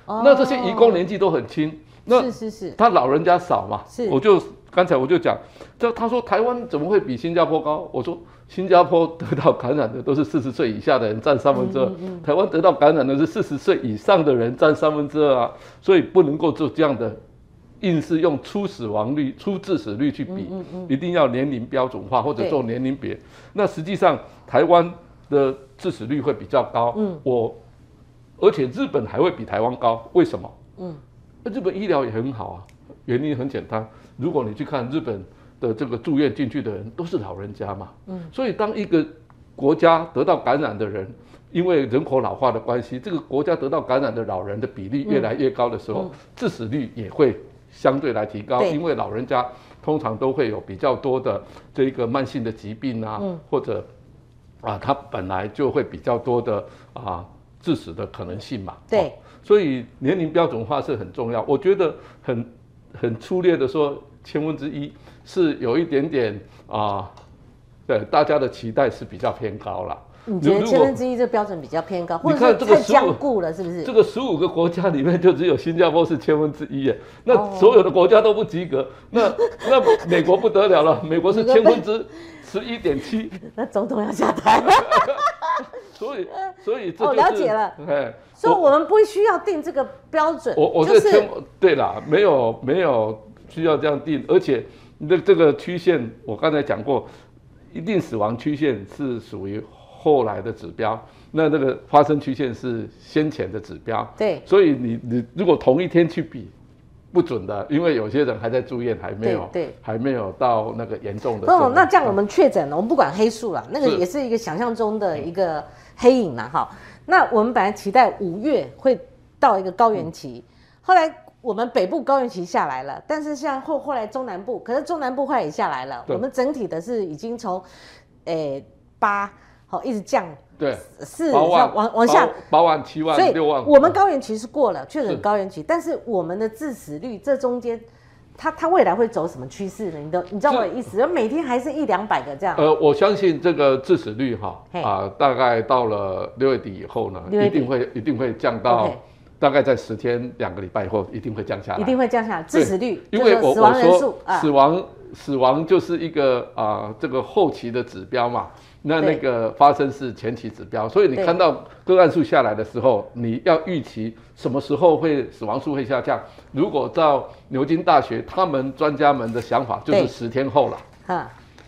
哦那这些移工年纪都很轻，那是是是，他老人家少嘛，是我就刚才我就讲，这他说台湾怎么会比新加坡高？我说新加坡得到感染的都是四十岁以下的人占三分之二，嗯台湾得到感染的是四十岁以上的人占三分之二啊，所以不能够做这样的。硬是用初死亡率、初致死率去比，一定要年龄标准化或者做年龄别。那实际上台湾的致死率会比较高，嗯我而且日本还会比台湾高，为什么？嗯，那日本医疗也很好啊，原因很简单，如果你去看日本的这个住院进去的人都是老人家嘛，嗯，所以当一个国家得到感染的人，因为人口老化的关系，这个国家得到感染的老人的比例越来越高的时候，致死率也会相对来提高，因为老人家通常都会有比较多的这个慢性的疾病啊，或者啊，他本来就会比较多的啊致死的可能性嘛。对哦所以年龄标准化是很重要。我觉得很很粗略的说，千分之一是有一点点啊，对大家的期待是比较偏高了。你觉得千分之一这标准比较偏高，或你者看这个15是太僵固了，是不是？这个十五个国家里面，就只有新加坡是千分之一耶，那哦所有的国家都不及格，那那美国不得了了，美国是千分之十一点七，那总统要下台，所以所以这哦就是了解了，哎，所以我们不需要定这个标准，我我就是这个千对啦，没有没有需要这样定，而且你的这个曲线，我刚才讲过，一定死亡曲线是属于后来的指标，那这个发生曲线是先前的指标，对。所以你你如果同一天去比，不准的，因为有些人还在住院，还没有对对。还没有到那个严重的症哦。，那这样我们确诊了，我们不管黑数了，那个也是一个想象中的一个黑影嘛，哈。那我们本来期待五月会到一个高原期，后来我们北部高原期下来了，但是像后后来中南部，可是中南部后来也下来了，我们整体的是已经从诶八好一直降对。四往往下。八八万七所以万六万，我们高原期是过了，确是。诊高原期，但是我们的致死率这中间，它它未来会走什么趋势呢？你都你知道我的意思？就每天还是一两百个这样。呃，我相信这个致死率哈嘿啊，大概到了六月底以后呢，一定会一定会降到大概在十天两个礼拜以后一定会降下来，一定会降下来，致死率，因为死亡人数死，亡死亡就是一个啊这个后期的指标嘛，那那个发生是前期指标，所以你看到个案数下来的时候，你要预期什么时候会死亡数会下降。如果到牛津大学他们专家们的想法，就是十天后了，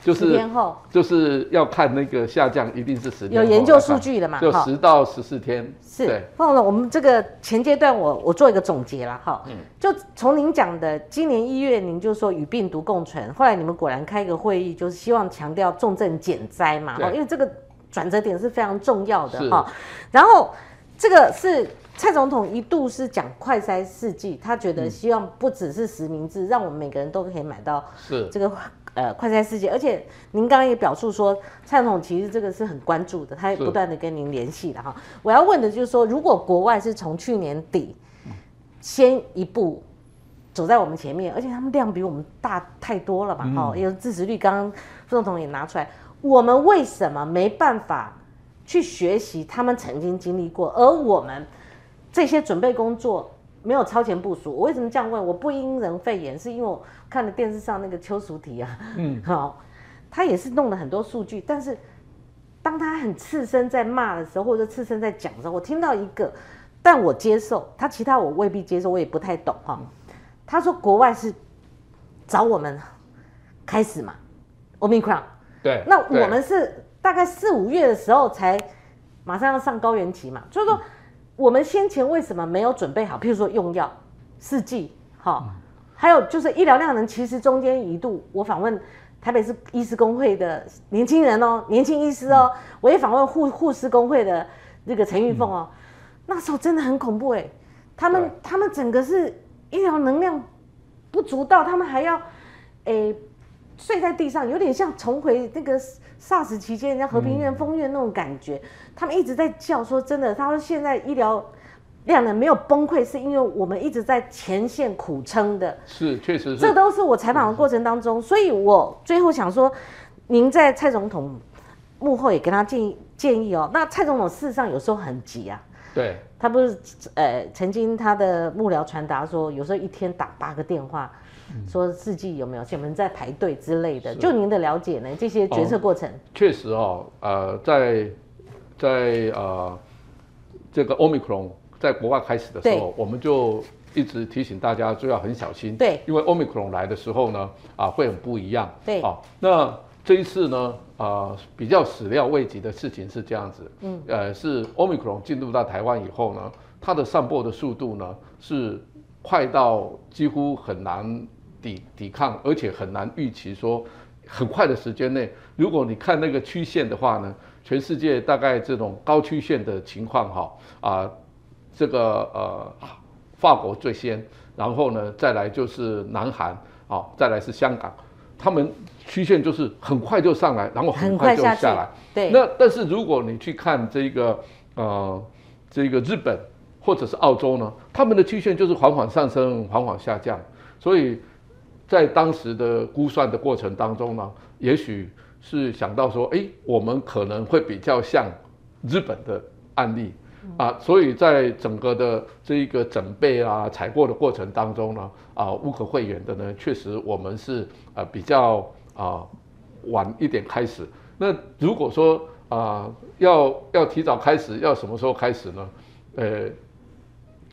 就是天后。就是要看那个下降，一定是十天有研究数据的嘛就十到十四天，是对，放了我们这个前阶段我，我做一个总结了哈，嗯。就从您讲的，今年一月您就说与病毒共存，后来你们果然开一个会议，就是希望强调重症减灾嘛，因为这个转折点是非常重要的是。哈。然后这个是蔡总统一度是讲快筛试剂，他觉嗯。得希望不只是实名制，让我们每个人都可以买到是。这个呃快餐世界，而且您刚刚也表述说，蔡总统其实这个是很关注的，他也不断的跟您联系的哈。我要问的就是说，如果国外是从去年底先一步走在我们前面，而且他们量比我们大太多了吧，哈、因为支持率，刚刚副总统也拿出来，我们为什么没办法去学习他们曾经经历过，而我们这些准备工作没有超前部署。我为什么这样问？我不因人肺炎，是因为我看了电视上那个邱淑媞啊，嗯，好，他也是弄了很多数据，但是当他很刺身在骂的时候，或者刺身在讲的时候，我听到一个，但我接受，他其他我未必接受，我也不太懂哈。他说国外是找我们开始嘛，Omicron，对，那我们是大概四五月的时候才马上要上高原期嘛，就是说我们先前为什么没有准备好？譬如说用药、试剂，好，还有就是医疗量能，其实中间一度我访问台北市医师工会的年轻人哦，年轻医师哦，我也访问护护士工会的那个陈玉凤哦，那时候真的很恐怖哎，他们他们整个是医疗能量不足到，他们还要诶。睡在地上，有点像重回那个 SARS 期间人家和平医院、丰院那种感觉。他们一直在叫说，真的，他说现在医疗量能没有崩溃，是因为我们一直在前线苦撑的。是，确实是。这都是我采访的过程当中，所以我最后想说，您在蔡总统幕后也跟他建议建议哦。那蔡总统事实上有时候很急啊。对。他不是呃，曾经他的幕僚传达说，有时候一天打八个电话，说四季有没有，有没有在排队之类的。就您的了解呢，这些决策过程。确实哦，呃，在在呃这个 Omicron 在国外开始的时候，我们就一直提醒大家就要很小心。对。因为 Omicron 来的时候呢，啊，会很不一样。对。好，那这一次呢？啊，比较始料未及的事情是这样子，嗯，呃，是 Omicron 进入到台湾以后呢，它的散播的速度呢是快到几乎很难抵抵抗，而且很难预期说很快的时间内，如果你看那个曲线的话呢，全世界大概这种高曲线的情况哈，啊，这个呃，法国最先，然后呢再来就是南韩，啊，再来是香港。他们曲线就是很快就上来，然后很快就下来。对。那但是如果你去看这个呃这个日本或者是澳洲呢，他们的曲线就是缓缓上升，缓缓下降。所以在当时的估算的过程当中呢，也许是想到说，哎，我们可能会比较像日本的案例。啊，所以在整个的这一个准备啊、采购的过程当中呢，啊，无可讳言的呢，确实我们是呃比较啊晚一点开始。那如果说啊要要提早开始，要什么时候开始呢？呃。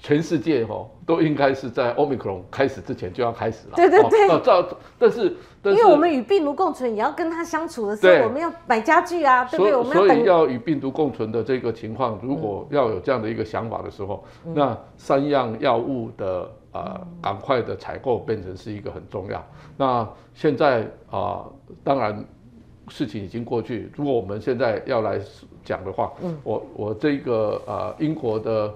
全世界哈都应该是在 Omicron 开始之前就要开始了。对对对。哦，照，但是，因为我们与病毒共存，也要跟它相处的时候，我们要买家具啊，对不对？我们所以要与病毒共存的这个情况，如果要有这样的一个想法的时候，那三样药物的呃赶快的采购变成是一个很重要。那现在啊，当然事情已经过去。如果我们现在要来讲的话，嗯，我我这个呃英国的。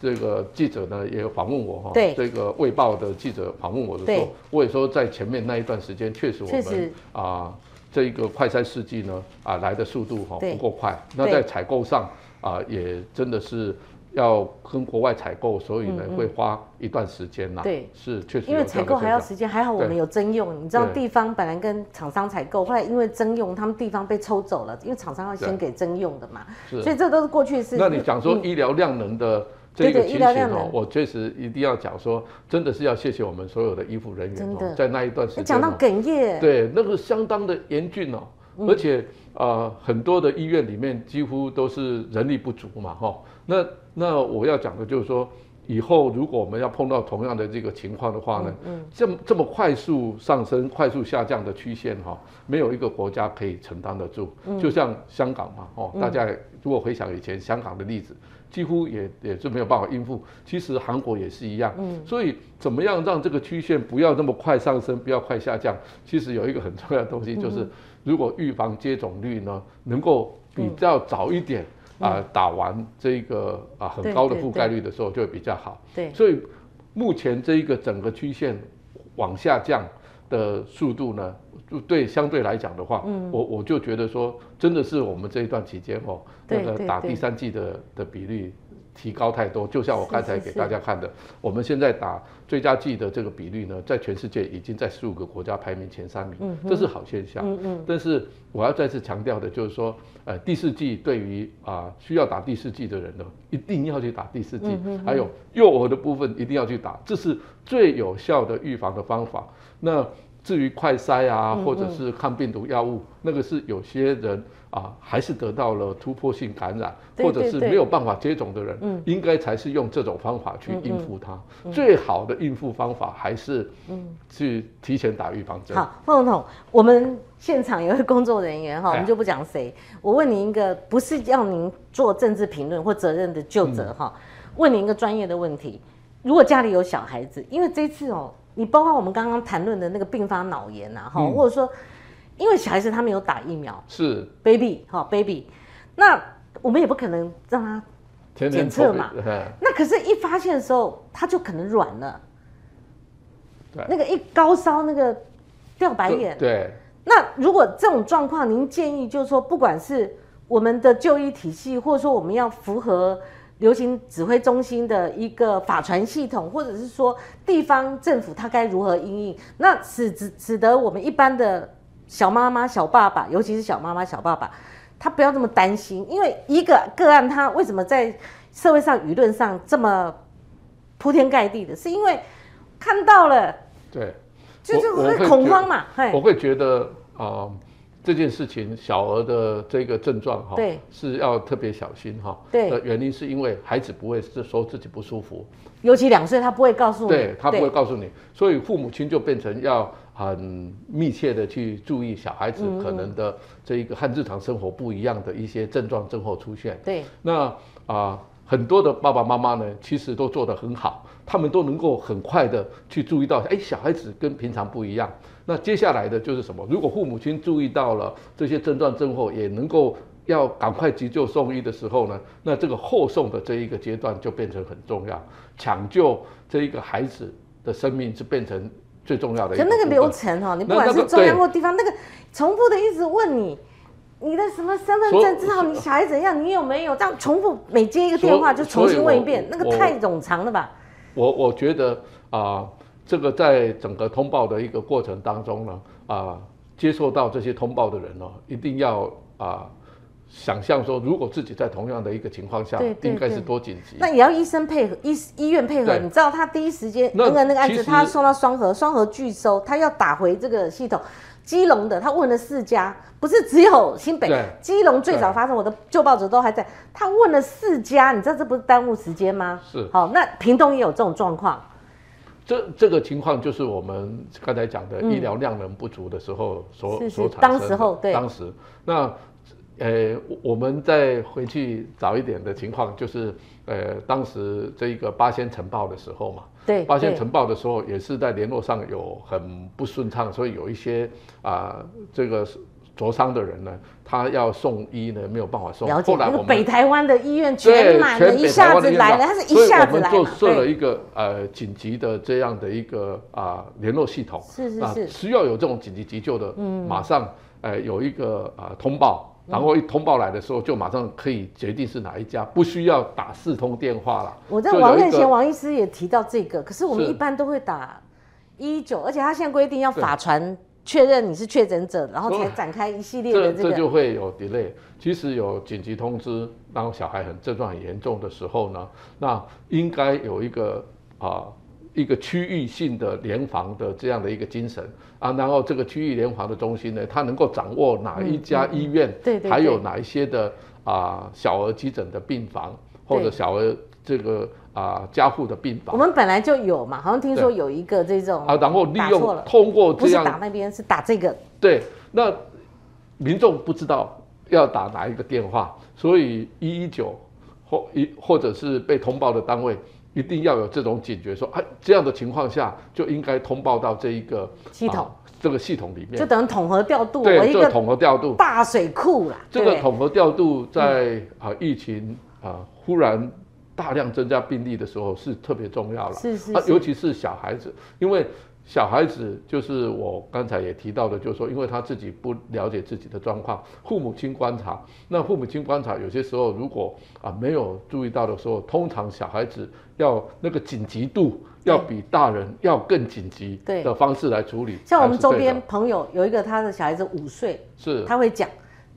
这个记者呢也访问我哈，这个《卫报》的记者访问我的时候，我也说在前面那一段时间，确实我们啊，这一个快筛试剂呢啊来的速度哈不够快，那在采购上啊也真的是要跟国外采购，所以呢会花一段时间呐。对，是确实。因为采购还要时间，还好我们有征用，你知道地方本来跟厂商采购，后来因为征用，他们地方被抽走了，因为厂商要先给征用的嘛，所以这都是过去是。那你讲说医疗量能的。这个情形哦，我确实一定要讲说，真的是要谢谢我们所有的医护人员哦，在那一段时间，讲到哽咽，对，那个相当的严峻哦，而且啊，很多的医院里面几乎都是人力不足嘛，哈，那那我要讲的就是说，以后如果我们要碰到同样的这个情况的话呢，这么这么快速上升、快速下降的曲线哈，没有一个国家可以承担得住，就像香港嘛，哦，大家如果回想以前香港的例子。几乎也也是没有办法应付。其实韩国也是一样，嗯，所以怎么样让这个曲线不要那么快上升，不要快下降？其实有一个很重要的东西，就是如果预防接种率呢能够比较早一点啊，打完这个啊很高的覆盖率的时候就会比较好。对，所以目前这一个整个曲线往下降的速度呢？就对，相对来讲的话，我我就觉得说，真的是我们这一段期间哦，那个打第三季的的比率提高太多。就像我刚才给大家看的，我们现在打追加剂的这个比率呢，在全世界已经在十五个国家排名前三名，这是好现象。嗯嗯。但是我要再次强调的就是说，呃，第四季对于啊需要打第四季的人呢，一定要去打第四季，还有幼儿的部分一定要去打，这是最有效的预防的方法。那。至于快筛啊，或者是抗病毒药物，那个是有些人啊，还是得到了突破性感染，或者是没有办法接种的人，应该才是用这种方法去应付它。最好的应付方法还是去提前打预防针。好，副总统，我们现场有位工作人员哈，我们就不讲谁。我问您一个，不是要您做政治评论或责任的就责哈，问您一个专业的问题：如果家里有小孩子，因为这次哦。你包括我们刚刚谈论的那个并发脑炎呐，哈，或者说，因为小孩子他没有打疫苗，是。baby 哈 baby，那我们也不可能让他检测嘛，那可是，一发现的时候，他就可能软了，对，那个一高烧，那个掉白眼，对，那如果这种状况，您建议就是说，不管是我们的就医体系，或者说我们要符合。流行指挥中心的一个法传系统，或者是说地方政府它该如何应应，那使使使得我们一般的小妈妈、小爸爸，尤其是小妈妈、小爸爸，他不要这么担心，因为一个个案，他为什么在社会上舆论上这么铺天盖地的，是因为看到了，对，就就会恐慌嘛，我，会觉得啊、这件事情小儿的这个症状哈，对。是要特别小心哈。对。的原因是因为孩子不会是说自己不舒服，尤其两岁，他不会告诉你，对他不会告诉你，所以父母亲就变成要很密切的去注意小孩子嗯。可能的这一个和日常生活不一样的一些症状症候出现。对。那啊、很多的爸爸妈妈呢，其实都做得很好，他们都能够很快的去注意到，哎，小孩子跟平常不一样。那接下来的就是什么？如果父母亲注意到了这些症状症候，也能够要赶快急救送医的时候呢，那这个后送的这一个阶段就变成很重要，抢救这一个孩子的生命是变成最重要的。可那个流程哈，你不管是中央或地方，那个重复的一直问你。你的什么身份证所知道你小孩怎样，你有没有？这样重复每接一个电话就重新问一遍，那个太冗长了吧？我我觉得啊、这个在整个通报的一个过程当中呢，啊、接受到这些通报的人呢、一定要啊、想象说，如果自己在同样的一个情况下，对对应该是多紧急。那也要医生配合，医医院配合。你知道他第一时间那那个那个案子，他送到双河，双河拒收，他要打回这个系统。基隆的，他问了四家，不是只有新北，基隆最早对发生，我的旧报纸都还在。他问了四家，你知道这不是耽误时间吗？是好，那屏东也有这种状况，这这个情况就是我们刚才讲的医疗量能不足的时候所、所产生的。当时候对。当时。那呃，我们再回去早一点的情况，就是呃，当时这一个八仙晨报的时候嘛，对对。八仙晨报的时候也是在联络上有很不顺畅，所以有一些啊、这个灼伤的人呢，他要送医呢没有办法送。了解。后来我们北台湾的医院全满了，一下子来了，他是一下子来所以我们就设了，一个呃紧急的这样的一个啊联络系统，啊是是是，需要有这种紧急急救的，嗯，马上呃有一个啊通报，然后一通报来的时候就马上可以决定是哪一家，不需要打四通电话了。我在王任贤王医师也提到这个，可是我们一般都会打一九，而且他现在规定要法传确认你是确诊者，然后才展开一系列的这个。这就会有 delay。其实有紧急通知，当小孩很症状很严重的时候呢，那应该有一个啊、一个区域性的联防的这样的一个精神啊，然后这个区域联防的中心呢，它能够掌握哪一家医院，嗯对对还有哪一些的啊、小儿急诊的病房或者小儿这个啊、加护的病房我们本来就有嘛，好像听说有一个这种啊，然后利用通过不是这样打那边，是打这个。对，那民众不知道要打哪一个电话，所以一一九或一或者是被通报的单位，一定要有这种警觉说，哎，这样的情况下就应该通报到这一个系统。啊这个系统里面，就等于统合调度，我对，这个统合调度，大水库啦。这个对。统合调度在啊疫情啊忽然大量增加病例的时候是特别重要了。啊，是是是尤其是小孩子，因为小孩子就是我刚才也提到的，就是说，因为他自己不了解自己的状况，父母亲观察，那父母亲观察有些时候如果啊没有注意到的时候，通常小孩子要那个紧急度要比大人要更紧急对的方式来处理，像我们周边朋友有一个他的小孩子五岁，是他会讲。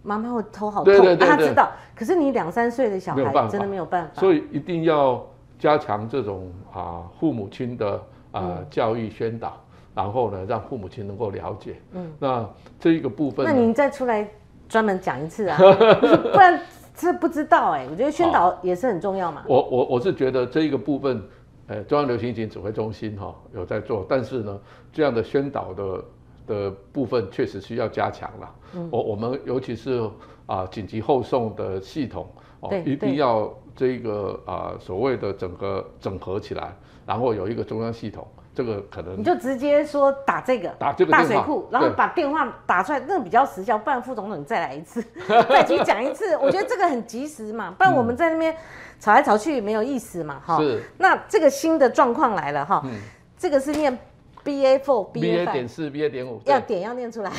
妈妈，我头好痛，对对对对啊他知道。可是你两三岁的小孩真的没有办法。所以一定要加强这种啊父母亲的啊、嗯教育宣导，然后呢让父母亲能够了解。嗯，那这一个部分，那您再出来专门讲一次啊，不然这不知道哎、我觉得宣导也是很重要嘛。我我我是觉得这一个部分，呃，中央流行疫情指挥中心哈、有在做，但是呢，这样的宣导的的部分确实需要加强了。嗯我我们尤其是啊紧急后送的系统哦，一定要这个啊所谓的整个整合起来，然后有一个中央系统，这个可能你就直接说打这个打这个大水库，然后把电话打出来，那个比较时效。不然副总统你再来一次，再去讲一次，我觉得这个很及时嘛。不然我们在那边吵来吵去没有意思嘛，哈。是那这个新的状况来了哈，嗯这个是念 B A four B B A 点四 B A 点五，要点要念出来。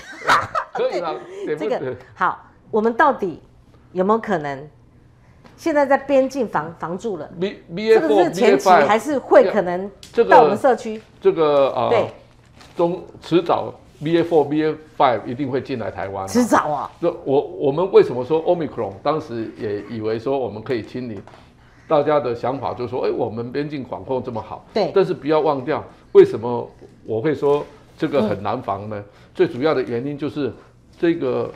可以了，这个好，我们到底有没有可能现在在边境防防住了，，B B A 这个是前期还是会可能这到我们社区？这个啊对，中迟早 B A four B A five 一定会进来台湾啊。迟早啊，这我我们为什么说 Omicron？当时也以为说我们可以清零，大家的想法就是说，哎，我们边境管控这么好，对但是不要忘掉，为什么我会说这个很难防呢？最主要的原因就是这个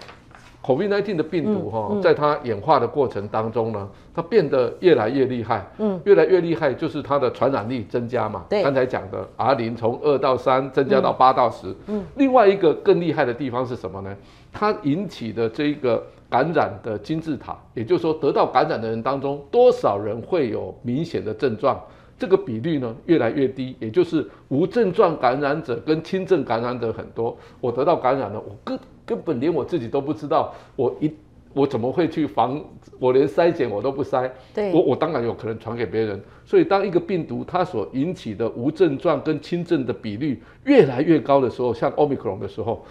COVID-19 的病毒哈、在它演化的过程当中呢，它变得越来越厉害，嗯，越来越厉害，就是它的传染力增加嘛。对刚才讲的 R 零从二到三增加到八到十，嗯，另外一个更厉害的地方是什么呢？它引起的这个感染的金字塔，也就是说得到感染的人当中，多少人会有明显的症状？这个比率呢越来越低，也就是无症状感染者跟轻症感染者很多。我得到感染了，我根根本连我自己都不知道，我一我怎么会去防？我连筛检我都不筛，对我我当然有可能传给别人。所以当一个病毒它所引起的无症状跟轻症的比率越来越高的时候，像 Omicron 的时候，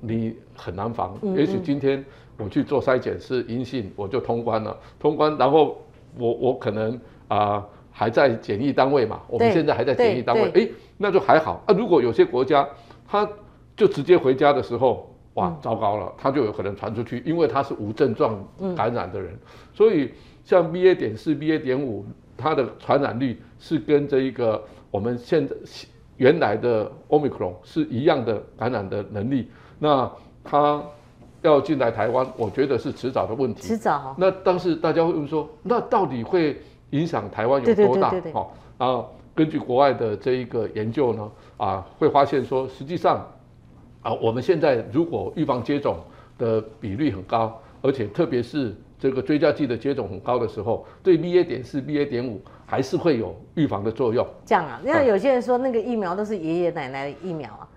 你很难防。也许今天我去做筛检是阴性，我就通关了，通关，然后我我可能啊、还在检疫单位嘛，我们对现在还在检疫单位，对诶，那就还好啊。如果有些国家他就直接回家的时候，哇，糟糕了，他就有可能传出去，因为他是无症状感染的人，所以像 BA 点四、BA 点五，它的传染率是跟这一个我们现在原来的 Omicron 是一样的感染的能力。那它要进来台湾，我觉得是迟早的问题。迟早哦那但是大家会问说，那到底会影响台湾有多大？对对对好，啊，根据国外的这一个研究呢，啊，会发现说，实际上啊，我们现在如果预防接种的比率很高，而且特别是这个追加剂的接种很高的时候，对 BA 点四、BA 点五还是会有预防的作用。这样啊，那有些人说那个疫苗都是爷爷奶奶的疫苗啊，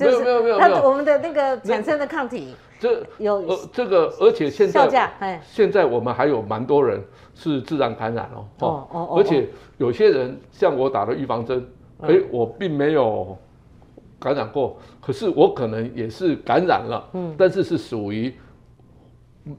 没有就是没有没有没有那我们的那个产生的抗体这有呃，这个而且现在现在我们还有蛮多人是自然感染哦，哦哦。哦而且有些人像我打了预防针，嗯。哎、我并没有感染过，可是我可能也是感染了，嗯，但是是属于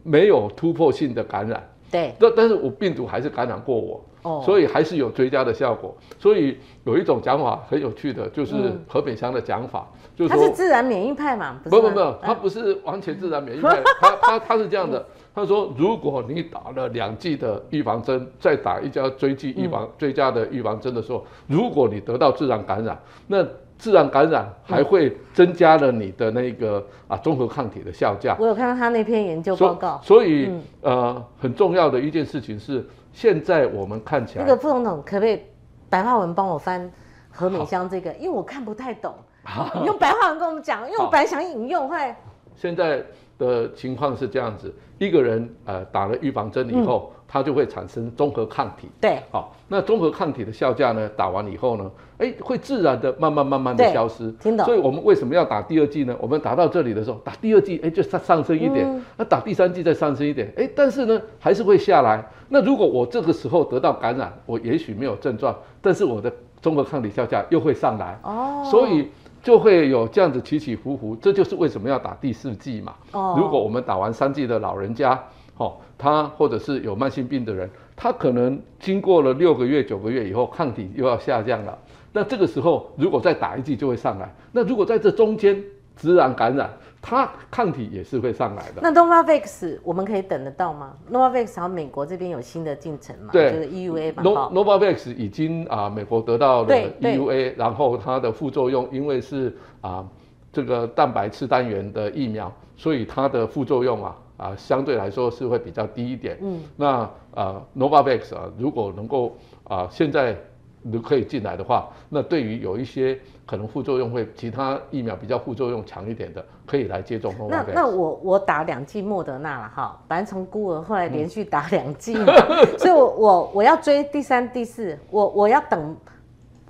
没有突破性的感染，对，但但是我病毒还是感染过我，哦，所以还是有追加的效果。所以有一种讲法很有趣的，就是嗯。何北香的讲法，就是说他是自然免疫派嘛，不是？不不不，他嗯不是完全自然免疫派，他他他是这样的，他说如果你打了两剂的预防针，再打一加追剂预防追加的预防针的时候，如果你得到自然感染，那自然感染还会增加了你的那个啊综合抗体的效价。我有看到他那篇研究所报告，所以嗯。呃很重要的一件事情是，现在我们看起来那个副总统可不可以白话文帮我翻何美香这个？因为我看不太懂，你用白话文跟我们讲，因为我本来想引用，后来现在的情况是这样子，一个人呃打了预防针以后，他就会产生综合抗体。对。好，那综合抗体的效价呢，打完以后呢，哎，会自然的慢慢慢慢的消失。听懂所以我们为什么要打第二剂呢？我们打到这里的时候，打第二剂，哎，就上上升一点，嗯那打第三剂再上升一点，哎，但是呢，还是会下来。那如果我这个时候得到感染，我也许没有症状，但是我的综合抗体效价又会上来。哦，所以就会有这样子起起伏伏，这就是为什么要打第四剂嘛。哦如果我们打完三剂的老人家，哦，他或者是有慢性病的人，他可能经过了六个月、九个月以后，抗体又要下降了。那这个时候如果再打一剂就会上来。那如果在这中间自然感染，它抗体也是会上来的。那 Novavax 我们可以等得到吗？Novavax 好像美国这边有新的进程嘛，对就是 EUA 嘛，No, Novavax 已经啊，美国得到了 EUA，然后它的副作用因为是啊这个蛋白次单元的疫苗，所以它的副作用啊啊相对来说是会比较低一点。嗯，那啊 Novavax 啊，如果能够啊现在如可以进来的话，那对于有一些可能副作用会其他疫苗比较副作用强一点的，可以来接种那 Novavax。那我我打两剂莫德纳了哈，反正从孤儿后来连续打两剂嘛，所以我我我要追第三、第四，我我要等，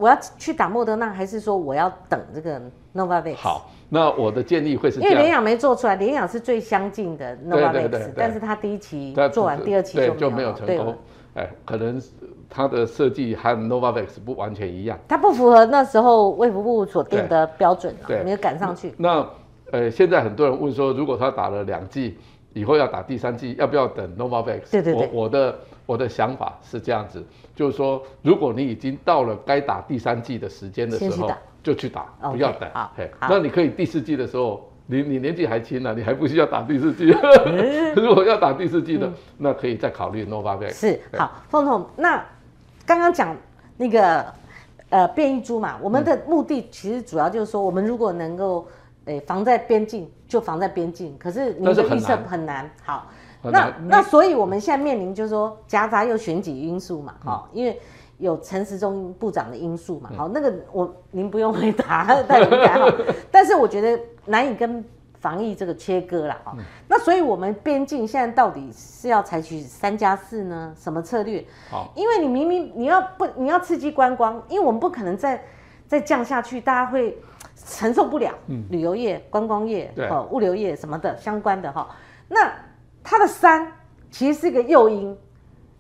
我要去打莫德纳，还是说我要等这个 Novavax？，好，那我的建议会是因这样。为联雅没做出来，联雅是最相近的 Novavax，对但是他第一期做完，第二期对就就没有成功。哎，可能它的设计和 Novavax 不完全一样。它不符合那时候卫福部所定的标准啊对，没有赶上去。那呃，现在很多人问说，如果他打了两剂，以后要打第三剂，要不要等 Novavax？对对对我我的我的想法是这样子，就是说，如果你已经到了该打第三季的时间的时候去，就去打不要等。好那你可以第四季的时候。你你年纪还轻啊，你还不需要打第四季。如果要打第四季的，那可以再考虑 Novavax。是好，凤彤，那刚刚讲那个呃变异株嘛，我们的目的其实主要就是说，我们如果能够诶、防在边境，就防在边境。可是您但是的预测很难很难。好，那那所以我们现在面临就是说夹杂又选举因素嘛，哈、因为。有陈时中部长的因素嘛？好，那个我您不用回答，太敏感哈。但是我觉得难以跟防疫这个切割了，哈。那所以我们边境现在到底是要采取三加四呢？什么策略？好，因为你明明你要不你要刺激观光，因为我们不可能再再降下去，大家会承受不了。旅游业、观光业、对哦物流业什么的相关的哈，那它的三其实是一个诱因，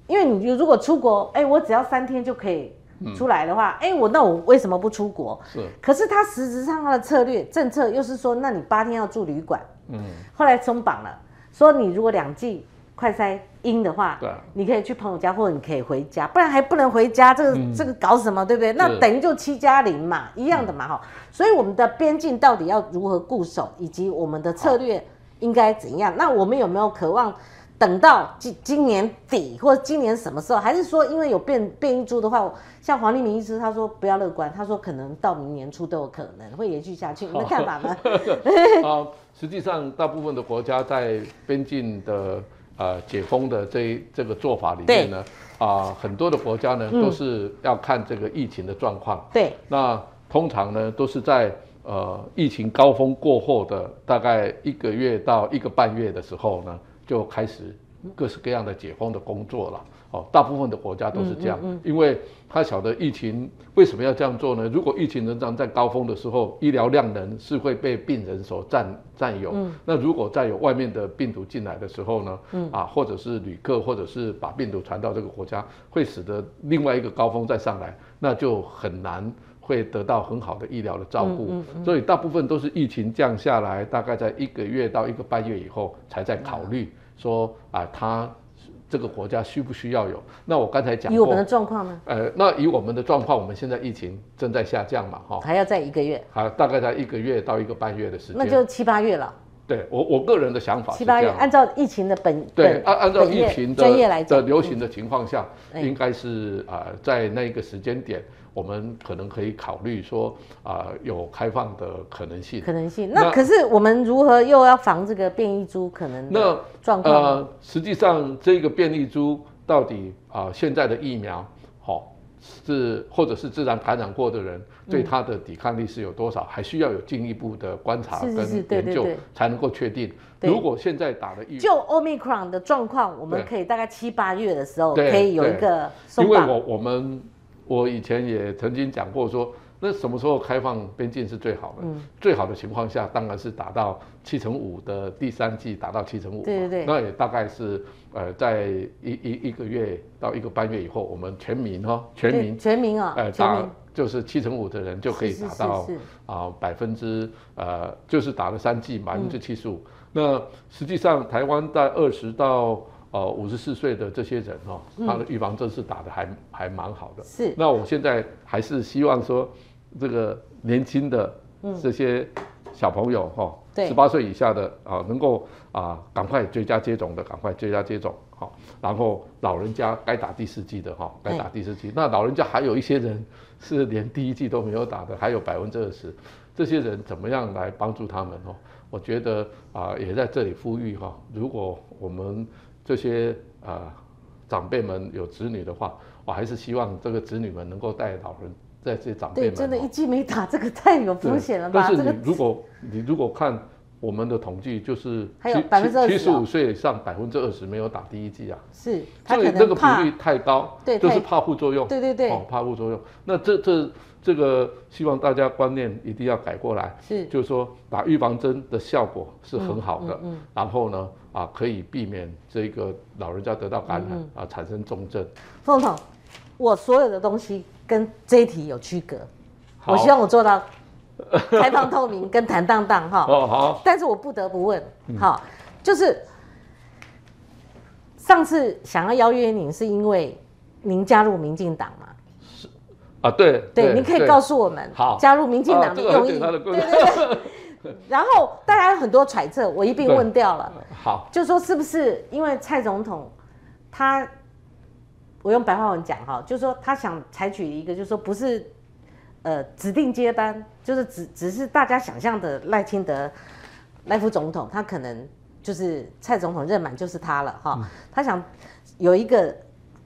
因为你如果出国，哎，我只要三天就可以出来的话，哎、我那我为什么不出国？是，可是它实质上它的策略政策又是说，那你八天要住旅馆，嗯，后来松绑了，说你如果两季快筛阴的话，对啊你可以去朋友家，或者你可以回家，不然还不能回家，这个、这个搞什么，对不对？那等于就七加零嘛，一样的嘛哈。所以我们的边境到底要如何固守，以及我们的策略应该怎样？那我们有没有渴望？等到今今年底或者今年什么时候，还是说因为有变变异株的话，像黄立明医师他说不要乐观，他说可能到明年初都有可能会延续下去，你的看法呢？啊，实际上大部分的国家在边境的呃解封的这一这个做法里面呢，啊，很多的国家呢嗯都是要看这个疫情的状况。对，那通常呢都是在呃疫情高峰过后的大概一个月到一个半月的时候呢，就开始各式各样的解封的工作了。哦，大部分的国家都是这样，因为他晓得疫情为什么要这样做呢？如果疫情仍然在高峰的时候，医疗量能是会被病人所占占有。那如果再有外面的病毒进来的时候呢，啊，或者是旅客，或者是把病毒传到这个国家，会使得另外一个高峰再上来，那就很难。会得到很好的医疗的照顾，所以大部分都是疫情降下来，大概在一个月到一个半月以后，才在考虑说啊，他这个国家需不需要有？那我刚才讲过以我们的，状况呢，呃，那以我们的状况，我们现在疫情正在下降嘛，哈，还要再一个月，啊，大概在一个月到一个半月的时间。那就七八月了。对我我个人的想法七八月，是这样。按照疫情的本对，按按照疫情专业的来讲的流行的情况下，哎应该是啊、在那个时间点，我们可能可以考虑说啊、有开放的可能性。可能性。那那可是我们如何又要防这个变异株可能那的状况呢？呃，实际上这个变异株到底啊、现在的疫苗好、是或者是自然感染过的人对它的抵抗力是有多少，还需要有进一步的观察跟研究才能够确定。如果现在打的疫就 Omicron 的状况，我们可以大概七八月的时候可以有一对个。因为我我们我以前也曾经讲过说，那什么时候开放边境是最好的？嗯最好的情况下当然是打到七成五的第三季，打到七成五。对对对那也大概是呃在一一一个月到一个半月以后，我们全民哈全民全民啊，呃打就是七成五的人就可以达到啊百分之呃就是打了三剂百分之七十嗯五。那实际上台湾在二十到呃五十四岁的这些人哈、嗯他的预防针是打的还还蛮好的。是那我现在还是希望说，这个年轻的这些小朋友哈，十八岁以下的啊，能够啊赶快追加接种的，赶快追加接种好。然后老人家该打第四剂的哈，该打第四剂。那老人家还有一些人是连第一剂都没有打的，还有百分之二十，这些人怎么样来帮助他们哦？我觉得啊，也在这里呼吁哈，如果我们这些啊长辈们有子女的话，我还是希望这个子女们能够带老人，在这些长辈对，们真的，哦一剂没打，这个太有对风险了吧？但是你如果你如果看我们的统计，就是还有百分之七十哦五岁以上百分之二十没有打第一剂啊，是他所以可能那个比，率太高，对太就是怕副作用。对对对，哦，怕副作用。那这这这个，希望大家观念一定要改过来，是就是说打预防针的效果是很好的，嗯嗯然后呢啊可以避免这个老人家得到感染、嗯啊产生重症。凤总，我所有的东西跟这一题有区隔，好我希望我做到开放透明跟坦荡荡哈。哦好，但是我不得不问，好，就是上次想要邀约您，是因为您加入民进党嘛？啊，对对，您可以告诉我们，好，加入民进党的用意。对对 对。然后大家有很多揣测，我一并问掉了。好，就说是不是因为蔡总统他，我用白话文讲哈，就是说他想采取一个，就是说不是呃指定接班，就是只只是大家想象的赖清德赖副总统，他可能就是蔡总统任满就是他了哈。他想有一个。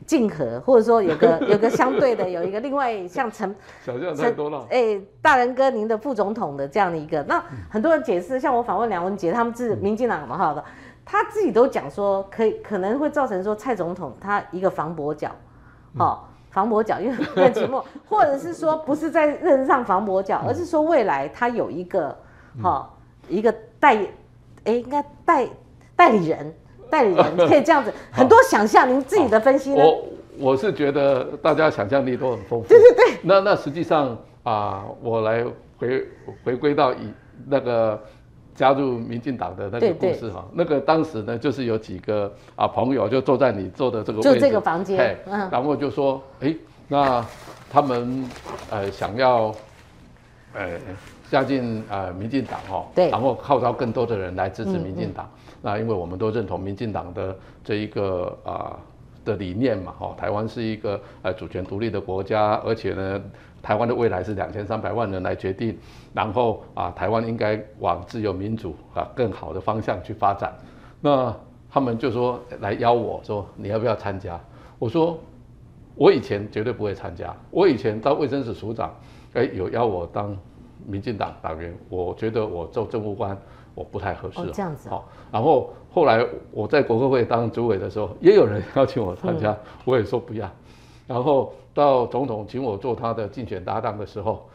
竞合，或者说有个 有个相对的，有一个另外像陈，想象太多了。哎，大人哥，您的副总统的这样的一个，那很多人解释，像我访问梁文杰，他们是民进党嘛哈的，他自己都讲说，可以可能会造成说蔡总统他一个防跛脚，哦，防跛脚，因为很寂寞，或者是说不是在任上防跛脚，而是说未来他有一个哈一个代，哎，应该代代理人。代理人 可以这样子，很多想象，您自己的分析呢？我我是觉得大家想象力都很丰富。对对对。那那实际上啊，我来回回归到以那个加入民进党的那个故事哈，那个当时呢，就是有几个啊朋友就坐在你坐的这个位置，就这个房间，嗯，然后就说，哎，那他们呃想要呃加进呃民进党哈，对，然后号召更多的人来支持民进党。那因为我们都认同民进党的这一个啊的理念嘛，哈，台湾是一个呃主权独立的国家，而且呢，台湾的未来是两千三百万人来决定，然后啊，台湾应该往自由民主啊更好的方向去发展。那他们就说来邀我说你要不要参加？我说我以前绝对不会参加，我以前当卫生室署长，哎，有邀我当民进党党员，我觉得我做政务官。我不太合适哦，这样子好。然后后来我在国科会当主委的时候，也有人邀请我参加，我也说不要。然后到总统请我做他的竞选搭档的时候，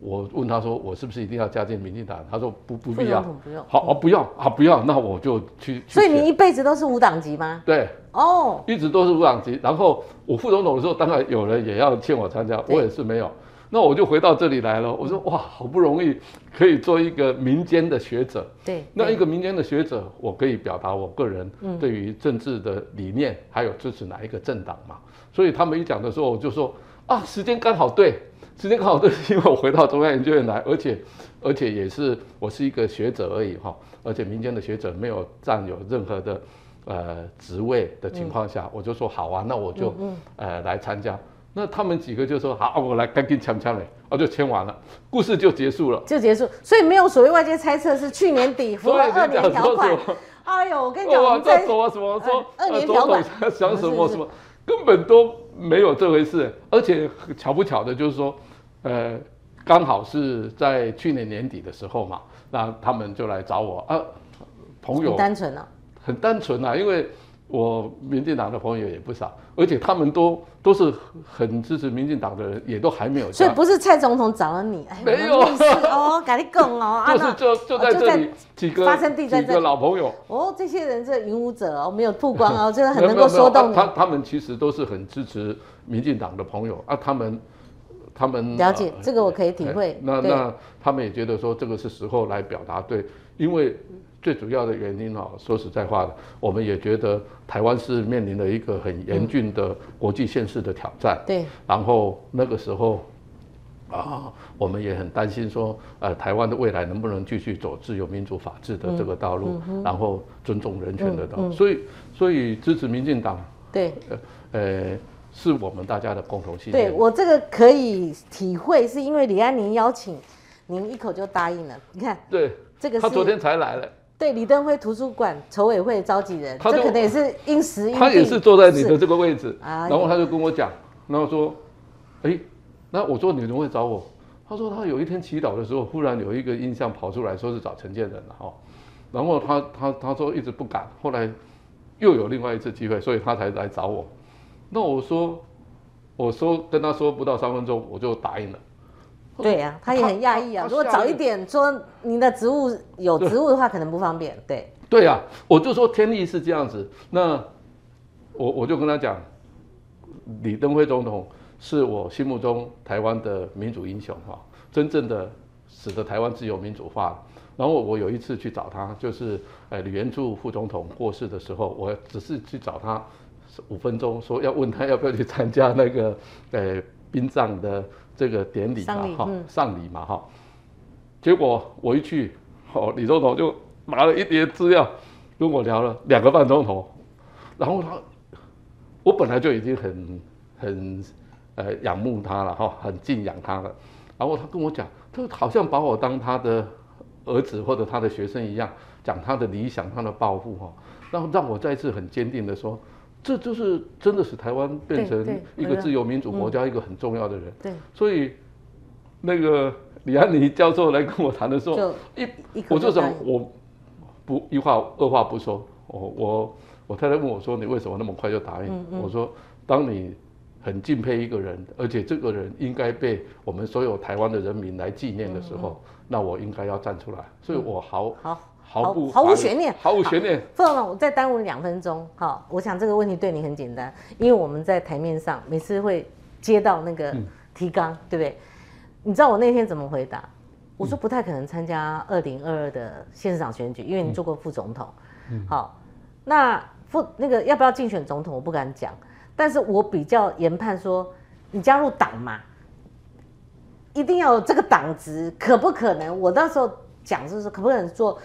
我问他说：“我是不是一定要加进民进党？”他说：“不，不必要。”不用。好哦，不要啊，不要。那我就去。所以你一辈子都是无党籍吗？对。哦。一直都是无党籍。然后我副总统的时候，当然有人也要请我参加，我也是没有。那我就回到这里来了。我说哇，好不容易可以做一个民间的学者。对。那一个民间的学者，我可以表达我个人对于政治的理念，还有支持哪一个政党嘛。所以他们一讲的时候，我就说啊，时间刚好对，时间刚好对，因为我回到中央研究院来，而且而且也是我是一个学者而已哈，而且民间的学者没有占有任何的呃职位的情况下，我就说好啊，那我就呃来参加。那他们几个就说好，我来赶紧签签嘞，我就签完了，故事就结束了，就结束。所以没有所谓外界猜测是去年底符合二年条款。哎呦，我跟你讲，我在说什么说二年条款想什么什么，根本都没有这回事。而且巧不巧的就是说，呃，刚好是在去年年底的时候嘛，那他们就来找我啊，朋友很单纯啊，很单纯啊，因为。我民进党的朋友也不少，而且他们都都是很支持民进党的人，也都还没有。所以不是蔡总统找了你，没有哦，赶紧讲哦，就是就就在这里几个发生地在这老朋友。哦，这些人这云武者哦，没有曝光哦，真 的很能够说动他他们其实都是很支持民进党的朋友啊，他们他们了解这个我可以体会。那那他们也觉得说这个是时候来表达对，因为。最主要的原因哦，说实在话的，我们也觉得台湾是面临了一个很严峻的国际现实的挑战。对。然后那个时候，啊，我们也很担心说，呃，台湾的未来能不能继续走自由民主法治的这个道路，然后尊重人权的道路。所以，所以支持民进党，对，呃，是我们大家的共同信念。对我这个可以体会，是因为李安宁邀请您一口就答应了。你看，对，这个他昨天才来了。对李登辉图书馆筹委会召集人，这可能也是因时因他也是坐在你的这个位置，然后他就跟我讲，然后说，哎，那我说你怎么会找我？他说他有一天祈祷的时候，忽然有一个印象跑出来说是找陈建仁了哈，然后他他他说一直不敢，后来又有另外一次机会，所以他才来找我。那我说，我说跟他说不到三分钟，我就答应了。对呀，他也很讶异啊。如果早一点说您的职务有职务的话，可能不方便。对。对呀，我就说天意是这样子。那我我就跟他讲，李登辉总统是我心目中台湾的民主英雄哈，真正的使得台湾自由民主化。然后我有一次去找他，就是呃李元柱副总统过世的时候，我只是去找他五分钟，说要问他要不要去参加那个呃殡葬的这个典礼嘛哈，丧礼嘛哈。结果我一去，哦李总统就拿了一叠资料跟我聊了两个半钟头，然后他我本来就已经很很呃仰慕他了哈，很敬仰他了，然后他跟我讲，他好像把我当他的。儿子或者他的学生一样，讲他的理想、他的抱负哈，然后让我再次很坚定的说，这就是真的使台湾变成一个自由民主国家一个很重要的人。对，所以那个李安妮教授来跟我谈的时候，一我就想我不一话二话不说，我我我太太问我说你为什么那么快就答应？我说当你很敬佩一个人，而且这个人应该被我们所有台湾的人民来纪念的时候。那我应该要站出来，所以我毫好毫不毫无悬念，毫无悬念。副总统，我再耽误两分钟。好，我想这个问题对你很简单，因为我们在台面上每次会接到那个提纲，对不对？你知道我那天怎么回答？我说不太可能参加二零二二的县市长选举，因为你做过副总统。嗯好，那副那个要不要竞选总统，我不敢讲，但是我比较研判说，你加入党嘛。一定要有这个党职，可不可能？我那时候讲就是可不可能做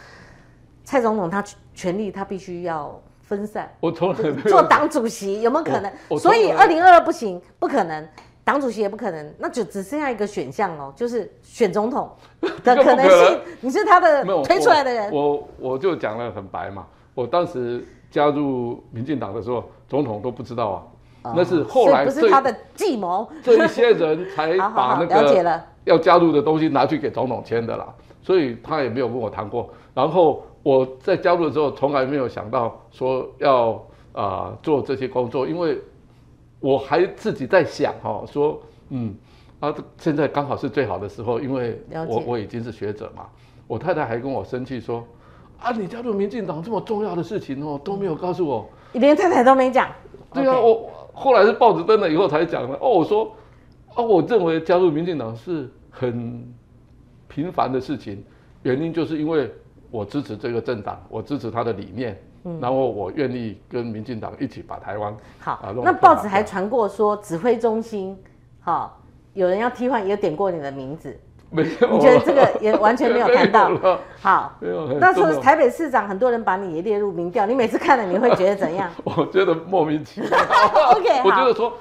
蔡总统，他权力他必须要分散。我从来做党主席有没有可能？所以二零二二不行，不可能，党主席也不可能，那就只剩下一个选项哦，就是选总统的可能性。你是他的推出来的人。我我就讲了很白嘛，我当时加入民进党的时候，总统都不知道啊。那是后来不是他的计谋，这一些人才把那个 要加入的东西拿去给总统签的啦，所以他也没有跟我谈过。然后我在加入的时候，从来没有想到说要啊做这些工作，因为我还自己在想哈，说嗯啊现在刚好是最好的时候，因为我我已经是学者嘛。我太太还跟我生气说啊，你加入民进党这么重要的事情哦都没有告诉我，你连太太都没讲。对啊，我。后来是报纸登了以后才讲的哦。我说，哦，我认为加入民进党是很平凡的事情，原因就是因为我支持这个政党，我支持他的理念，嗯，然后我愿意跟民进党一起把台湾好。那报纸还传过说指挥中心，好，有人要替换，也点过你的名字。没有，你觉得这个也完全没有 看到？好，那时候台北市长很多人把你也列入民调，你每次看了你会觉得怎样？我觉得莫名其妙。OK，我觉得说，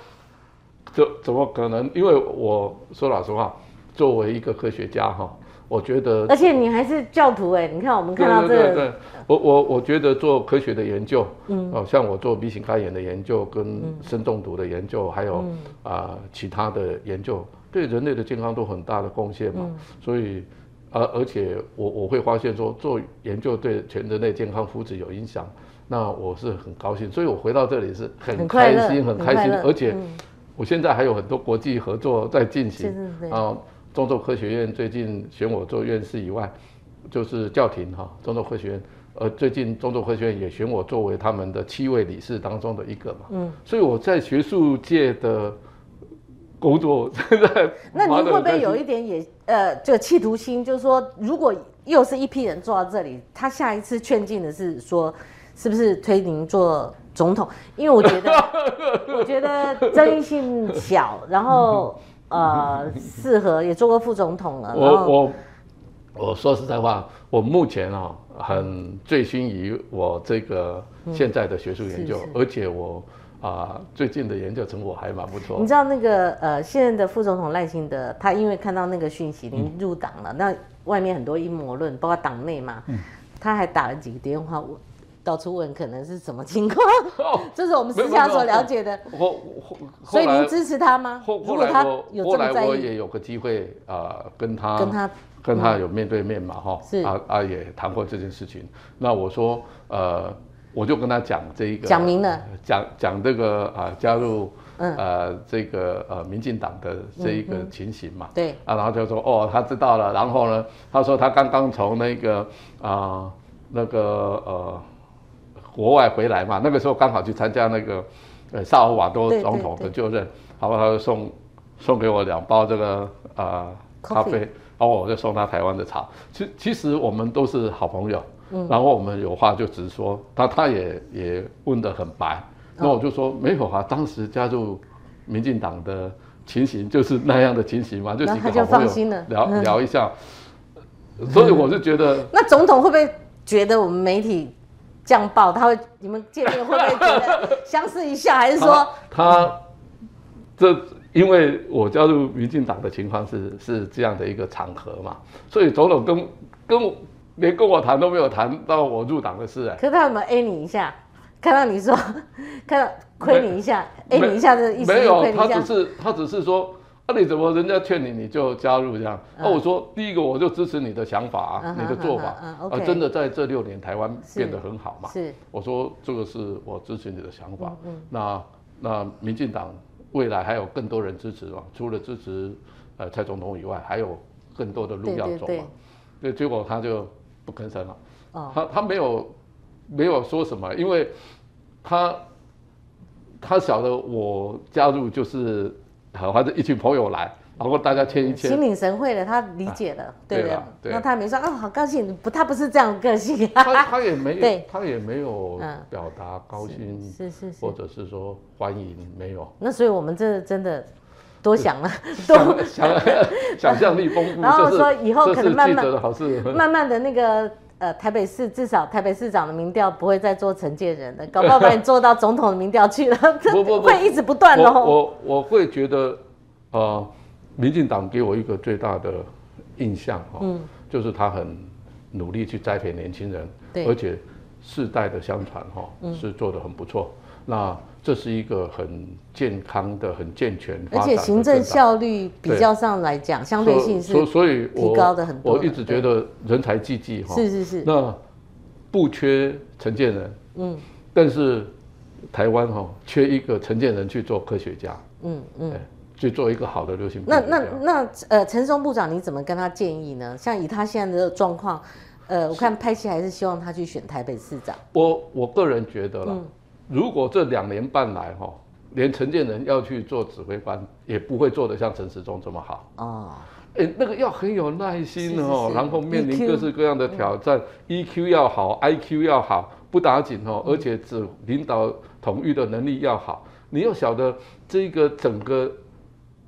怎怎么可能？因为我说老实话，作为一个科学家哈，我觉得，而且你还是教徒哎，你看我们看到这个，对对，我我我觉得做科学的研究，嗯，哦，像我做 B 型肝炎的研究，跟砷中毒的研究，还有啊其他的研究。对人类的健康都很大的贡献嘛，所以，而而且我我会发现说做研究对全人类健康福祉有影响，那我是很高兴，所以我回到这里是很开心很开心，而且我现在还有很多国际合作在进行啊，中州科学院最近选我做院士以外，就是教廷哈，中州科学院，呃，最近中州科学院也选我作为他们的七位理事当中的一个嘛，嗯，所以我在学术界的。工作那您会不会有一点也呃，这个企图心？就是说，如果又是一批人坐到这里，他下一次劝进的是说，是不是推您做总统？因为我觉得，我觉得争议性小，然后 呃，适合也做过副总统了。我我我说实在话，我目前啊，很醉心于我这个现在的学术研究，而且我。啊，最近的研究成果还蛮不错。你知道那个呃，现任的副总统赖清德，他因为看到那个讯息，您入党了，那外面很多阴谋论，包括党内嘛，他还打了几个电话问，到处问可能是什么情况。这是我们私下所了解的。后所以您支持他吗？后后来我后来我也有个机会啊，跟他跟他跟他有面对面嘛，哈，是啊啊也谈过这件事情。那我说呃。我就跟他讲这一个，讲明了，讲讲这个啊，加入呃这个呃民进党的这一个情形嘛，对，啊，然后就说哦，他知道了，然后呢，他说他刚刚从那个啊那个呃国外回来嘛，那个时候刚好去参加那个呃萨尔瓦多总统的就任，好吧他就送送给我两包这个啊。咖啡，然后我就送他台湾的茶。其其实我们都是好朋友，嗯，然后我们有话就直说，他他也也问得很白，那我就说没有啊，当时加入民进党的情形就是那样的情形嘛，就几个好朋友聊 聊一下，所以我是觉得，那总统会不会觉得我们媒体？降报，他会你们见面会不会觉得相视一下，还是说他这因为我加入民进党的情况是是这样的一个场合嘛，所以总统跟跟连跟我谈都没有谈到我入党的事哎。可是他有没有 A 你一下？看到你说 看到亏你一下，A 你一下的意思？没有，他只是他只是说。那你怎么人家劝你你就加入这样？那我说第一个我就支持你的想法啊，你的做法啊，真的在这六年台湾变得很好嘛？是，我说这个是我支持你的想法。那那民进党未来还有更多人支持嘛？除了支持呃蔡总统以外，还有更多的路要走嘛？对结果他就不吭声了。他他没有没有说什么，因为他他晓得我加入就是。好，或者一群朋友来，然后大家签一签，心领神会的，他理解了，对的。那他没说啊，好高兴，不，他不是这样个性。他他也没有，他也没有表达高兴，是是是，或者是说欢迎，没有。那所以我们这真的多想了，多想想象力丰富。然后说以后可能慢慢，慢慢的那个。呃，台北市至少台北市长的民调不会再做承建人的，搞不好把你做到总统的民调去了，这不 会一直不断的。我我会觉得，呃，民进党给我一个最大的印象哈，嗯，就是他很努力去栽培年轻人，对，而且世代的相传哈，是做的很不错。那这是一个很健康的、很健全，而且行政效率比较上来讲，相对性是所以提高的很多。我一直觉得人才济济哈，是是是。那不缺承建人，嗯，但是台湾哈缺一个承建人去做科学家，嗯嗯，去做一个好的流行。那那那呃，陈松部长你怎么跟他建议呢？像以他现在的状况，呃，我看拍戏还是希望他去选台北市长。我我个人觉得了。如果这两年半来哈，连陈建仁要去做指挥官，也不会做得像陈时中这么好哦。哎，那个要很有耐心哦，然后面临各式各样的挑战，EQ 要好，IQ 要好，不打紧哦，而且指领导统御的能力要好。你要晓得这个整个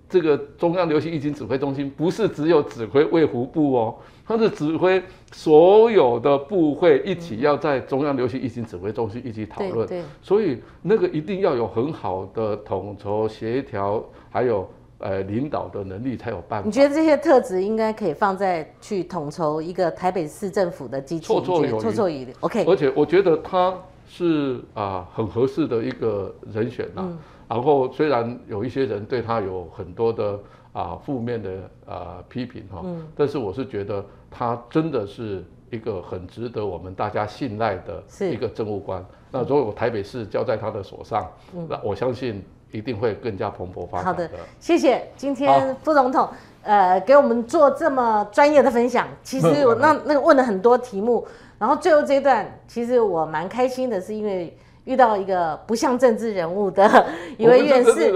这个中央流行疫情指挥中心，不是只有指挥卫福部哦。他是指挥所有的部会一起要在中央流行疫情指挥中心一起讨论，所以那个一定要有很好的统筹协调，还有呃领导的能力才有办法。你觉得这些特质应该可以放在去统筹一个台北市政府的机器？绰绰有余，绰绰有余。OK。而且我觉得他是啊很合适的一个人选呐。然后虽然有一些人对他有很多的啊负面的啊批评哈，但是我是觉得。他真的是一个很值得我们大家信赖的一个政务官。那如果台北市交在他的手上，那我相信一定会更加蓬勃发展。好的，谢谢今天副总统呃给我们做这么专业的分享。其实 我那那个问了很多题目，然后最后这一段其实我蛮开心的，是因为遇到一个不像政治人物的一位院士，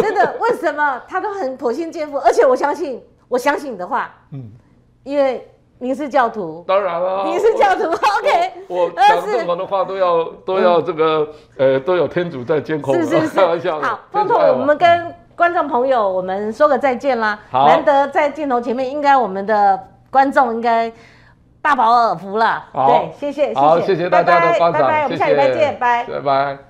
真的为什么他都很剖心见腹，而且我相信我相信你的话，嗯，因为。您是教徒，当然了。您是教徒，OK。我讲任何的话都要都要这个呃都有天主在监控。是是是。好，风头，我们跟观众朋友我们说个再见啦。好。难得在镜头前面，应该我们的观众应该大饱耳福了。对，谢谢谢谢。好，谢谢大家的观赏。拜拜，我们下礼拜见，拜拜拜。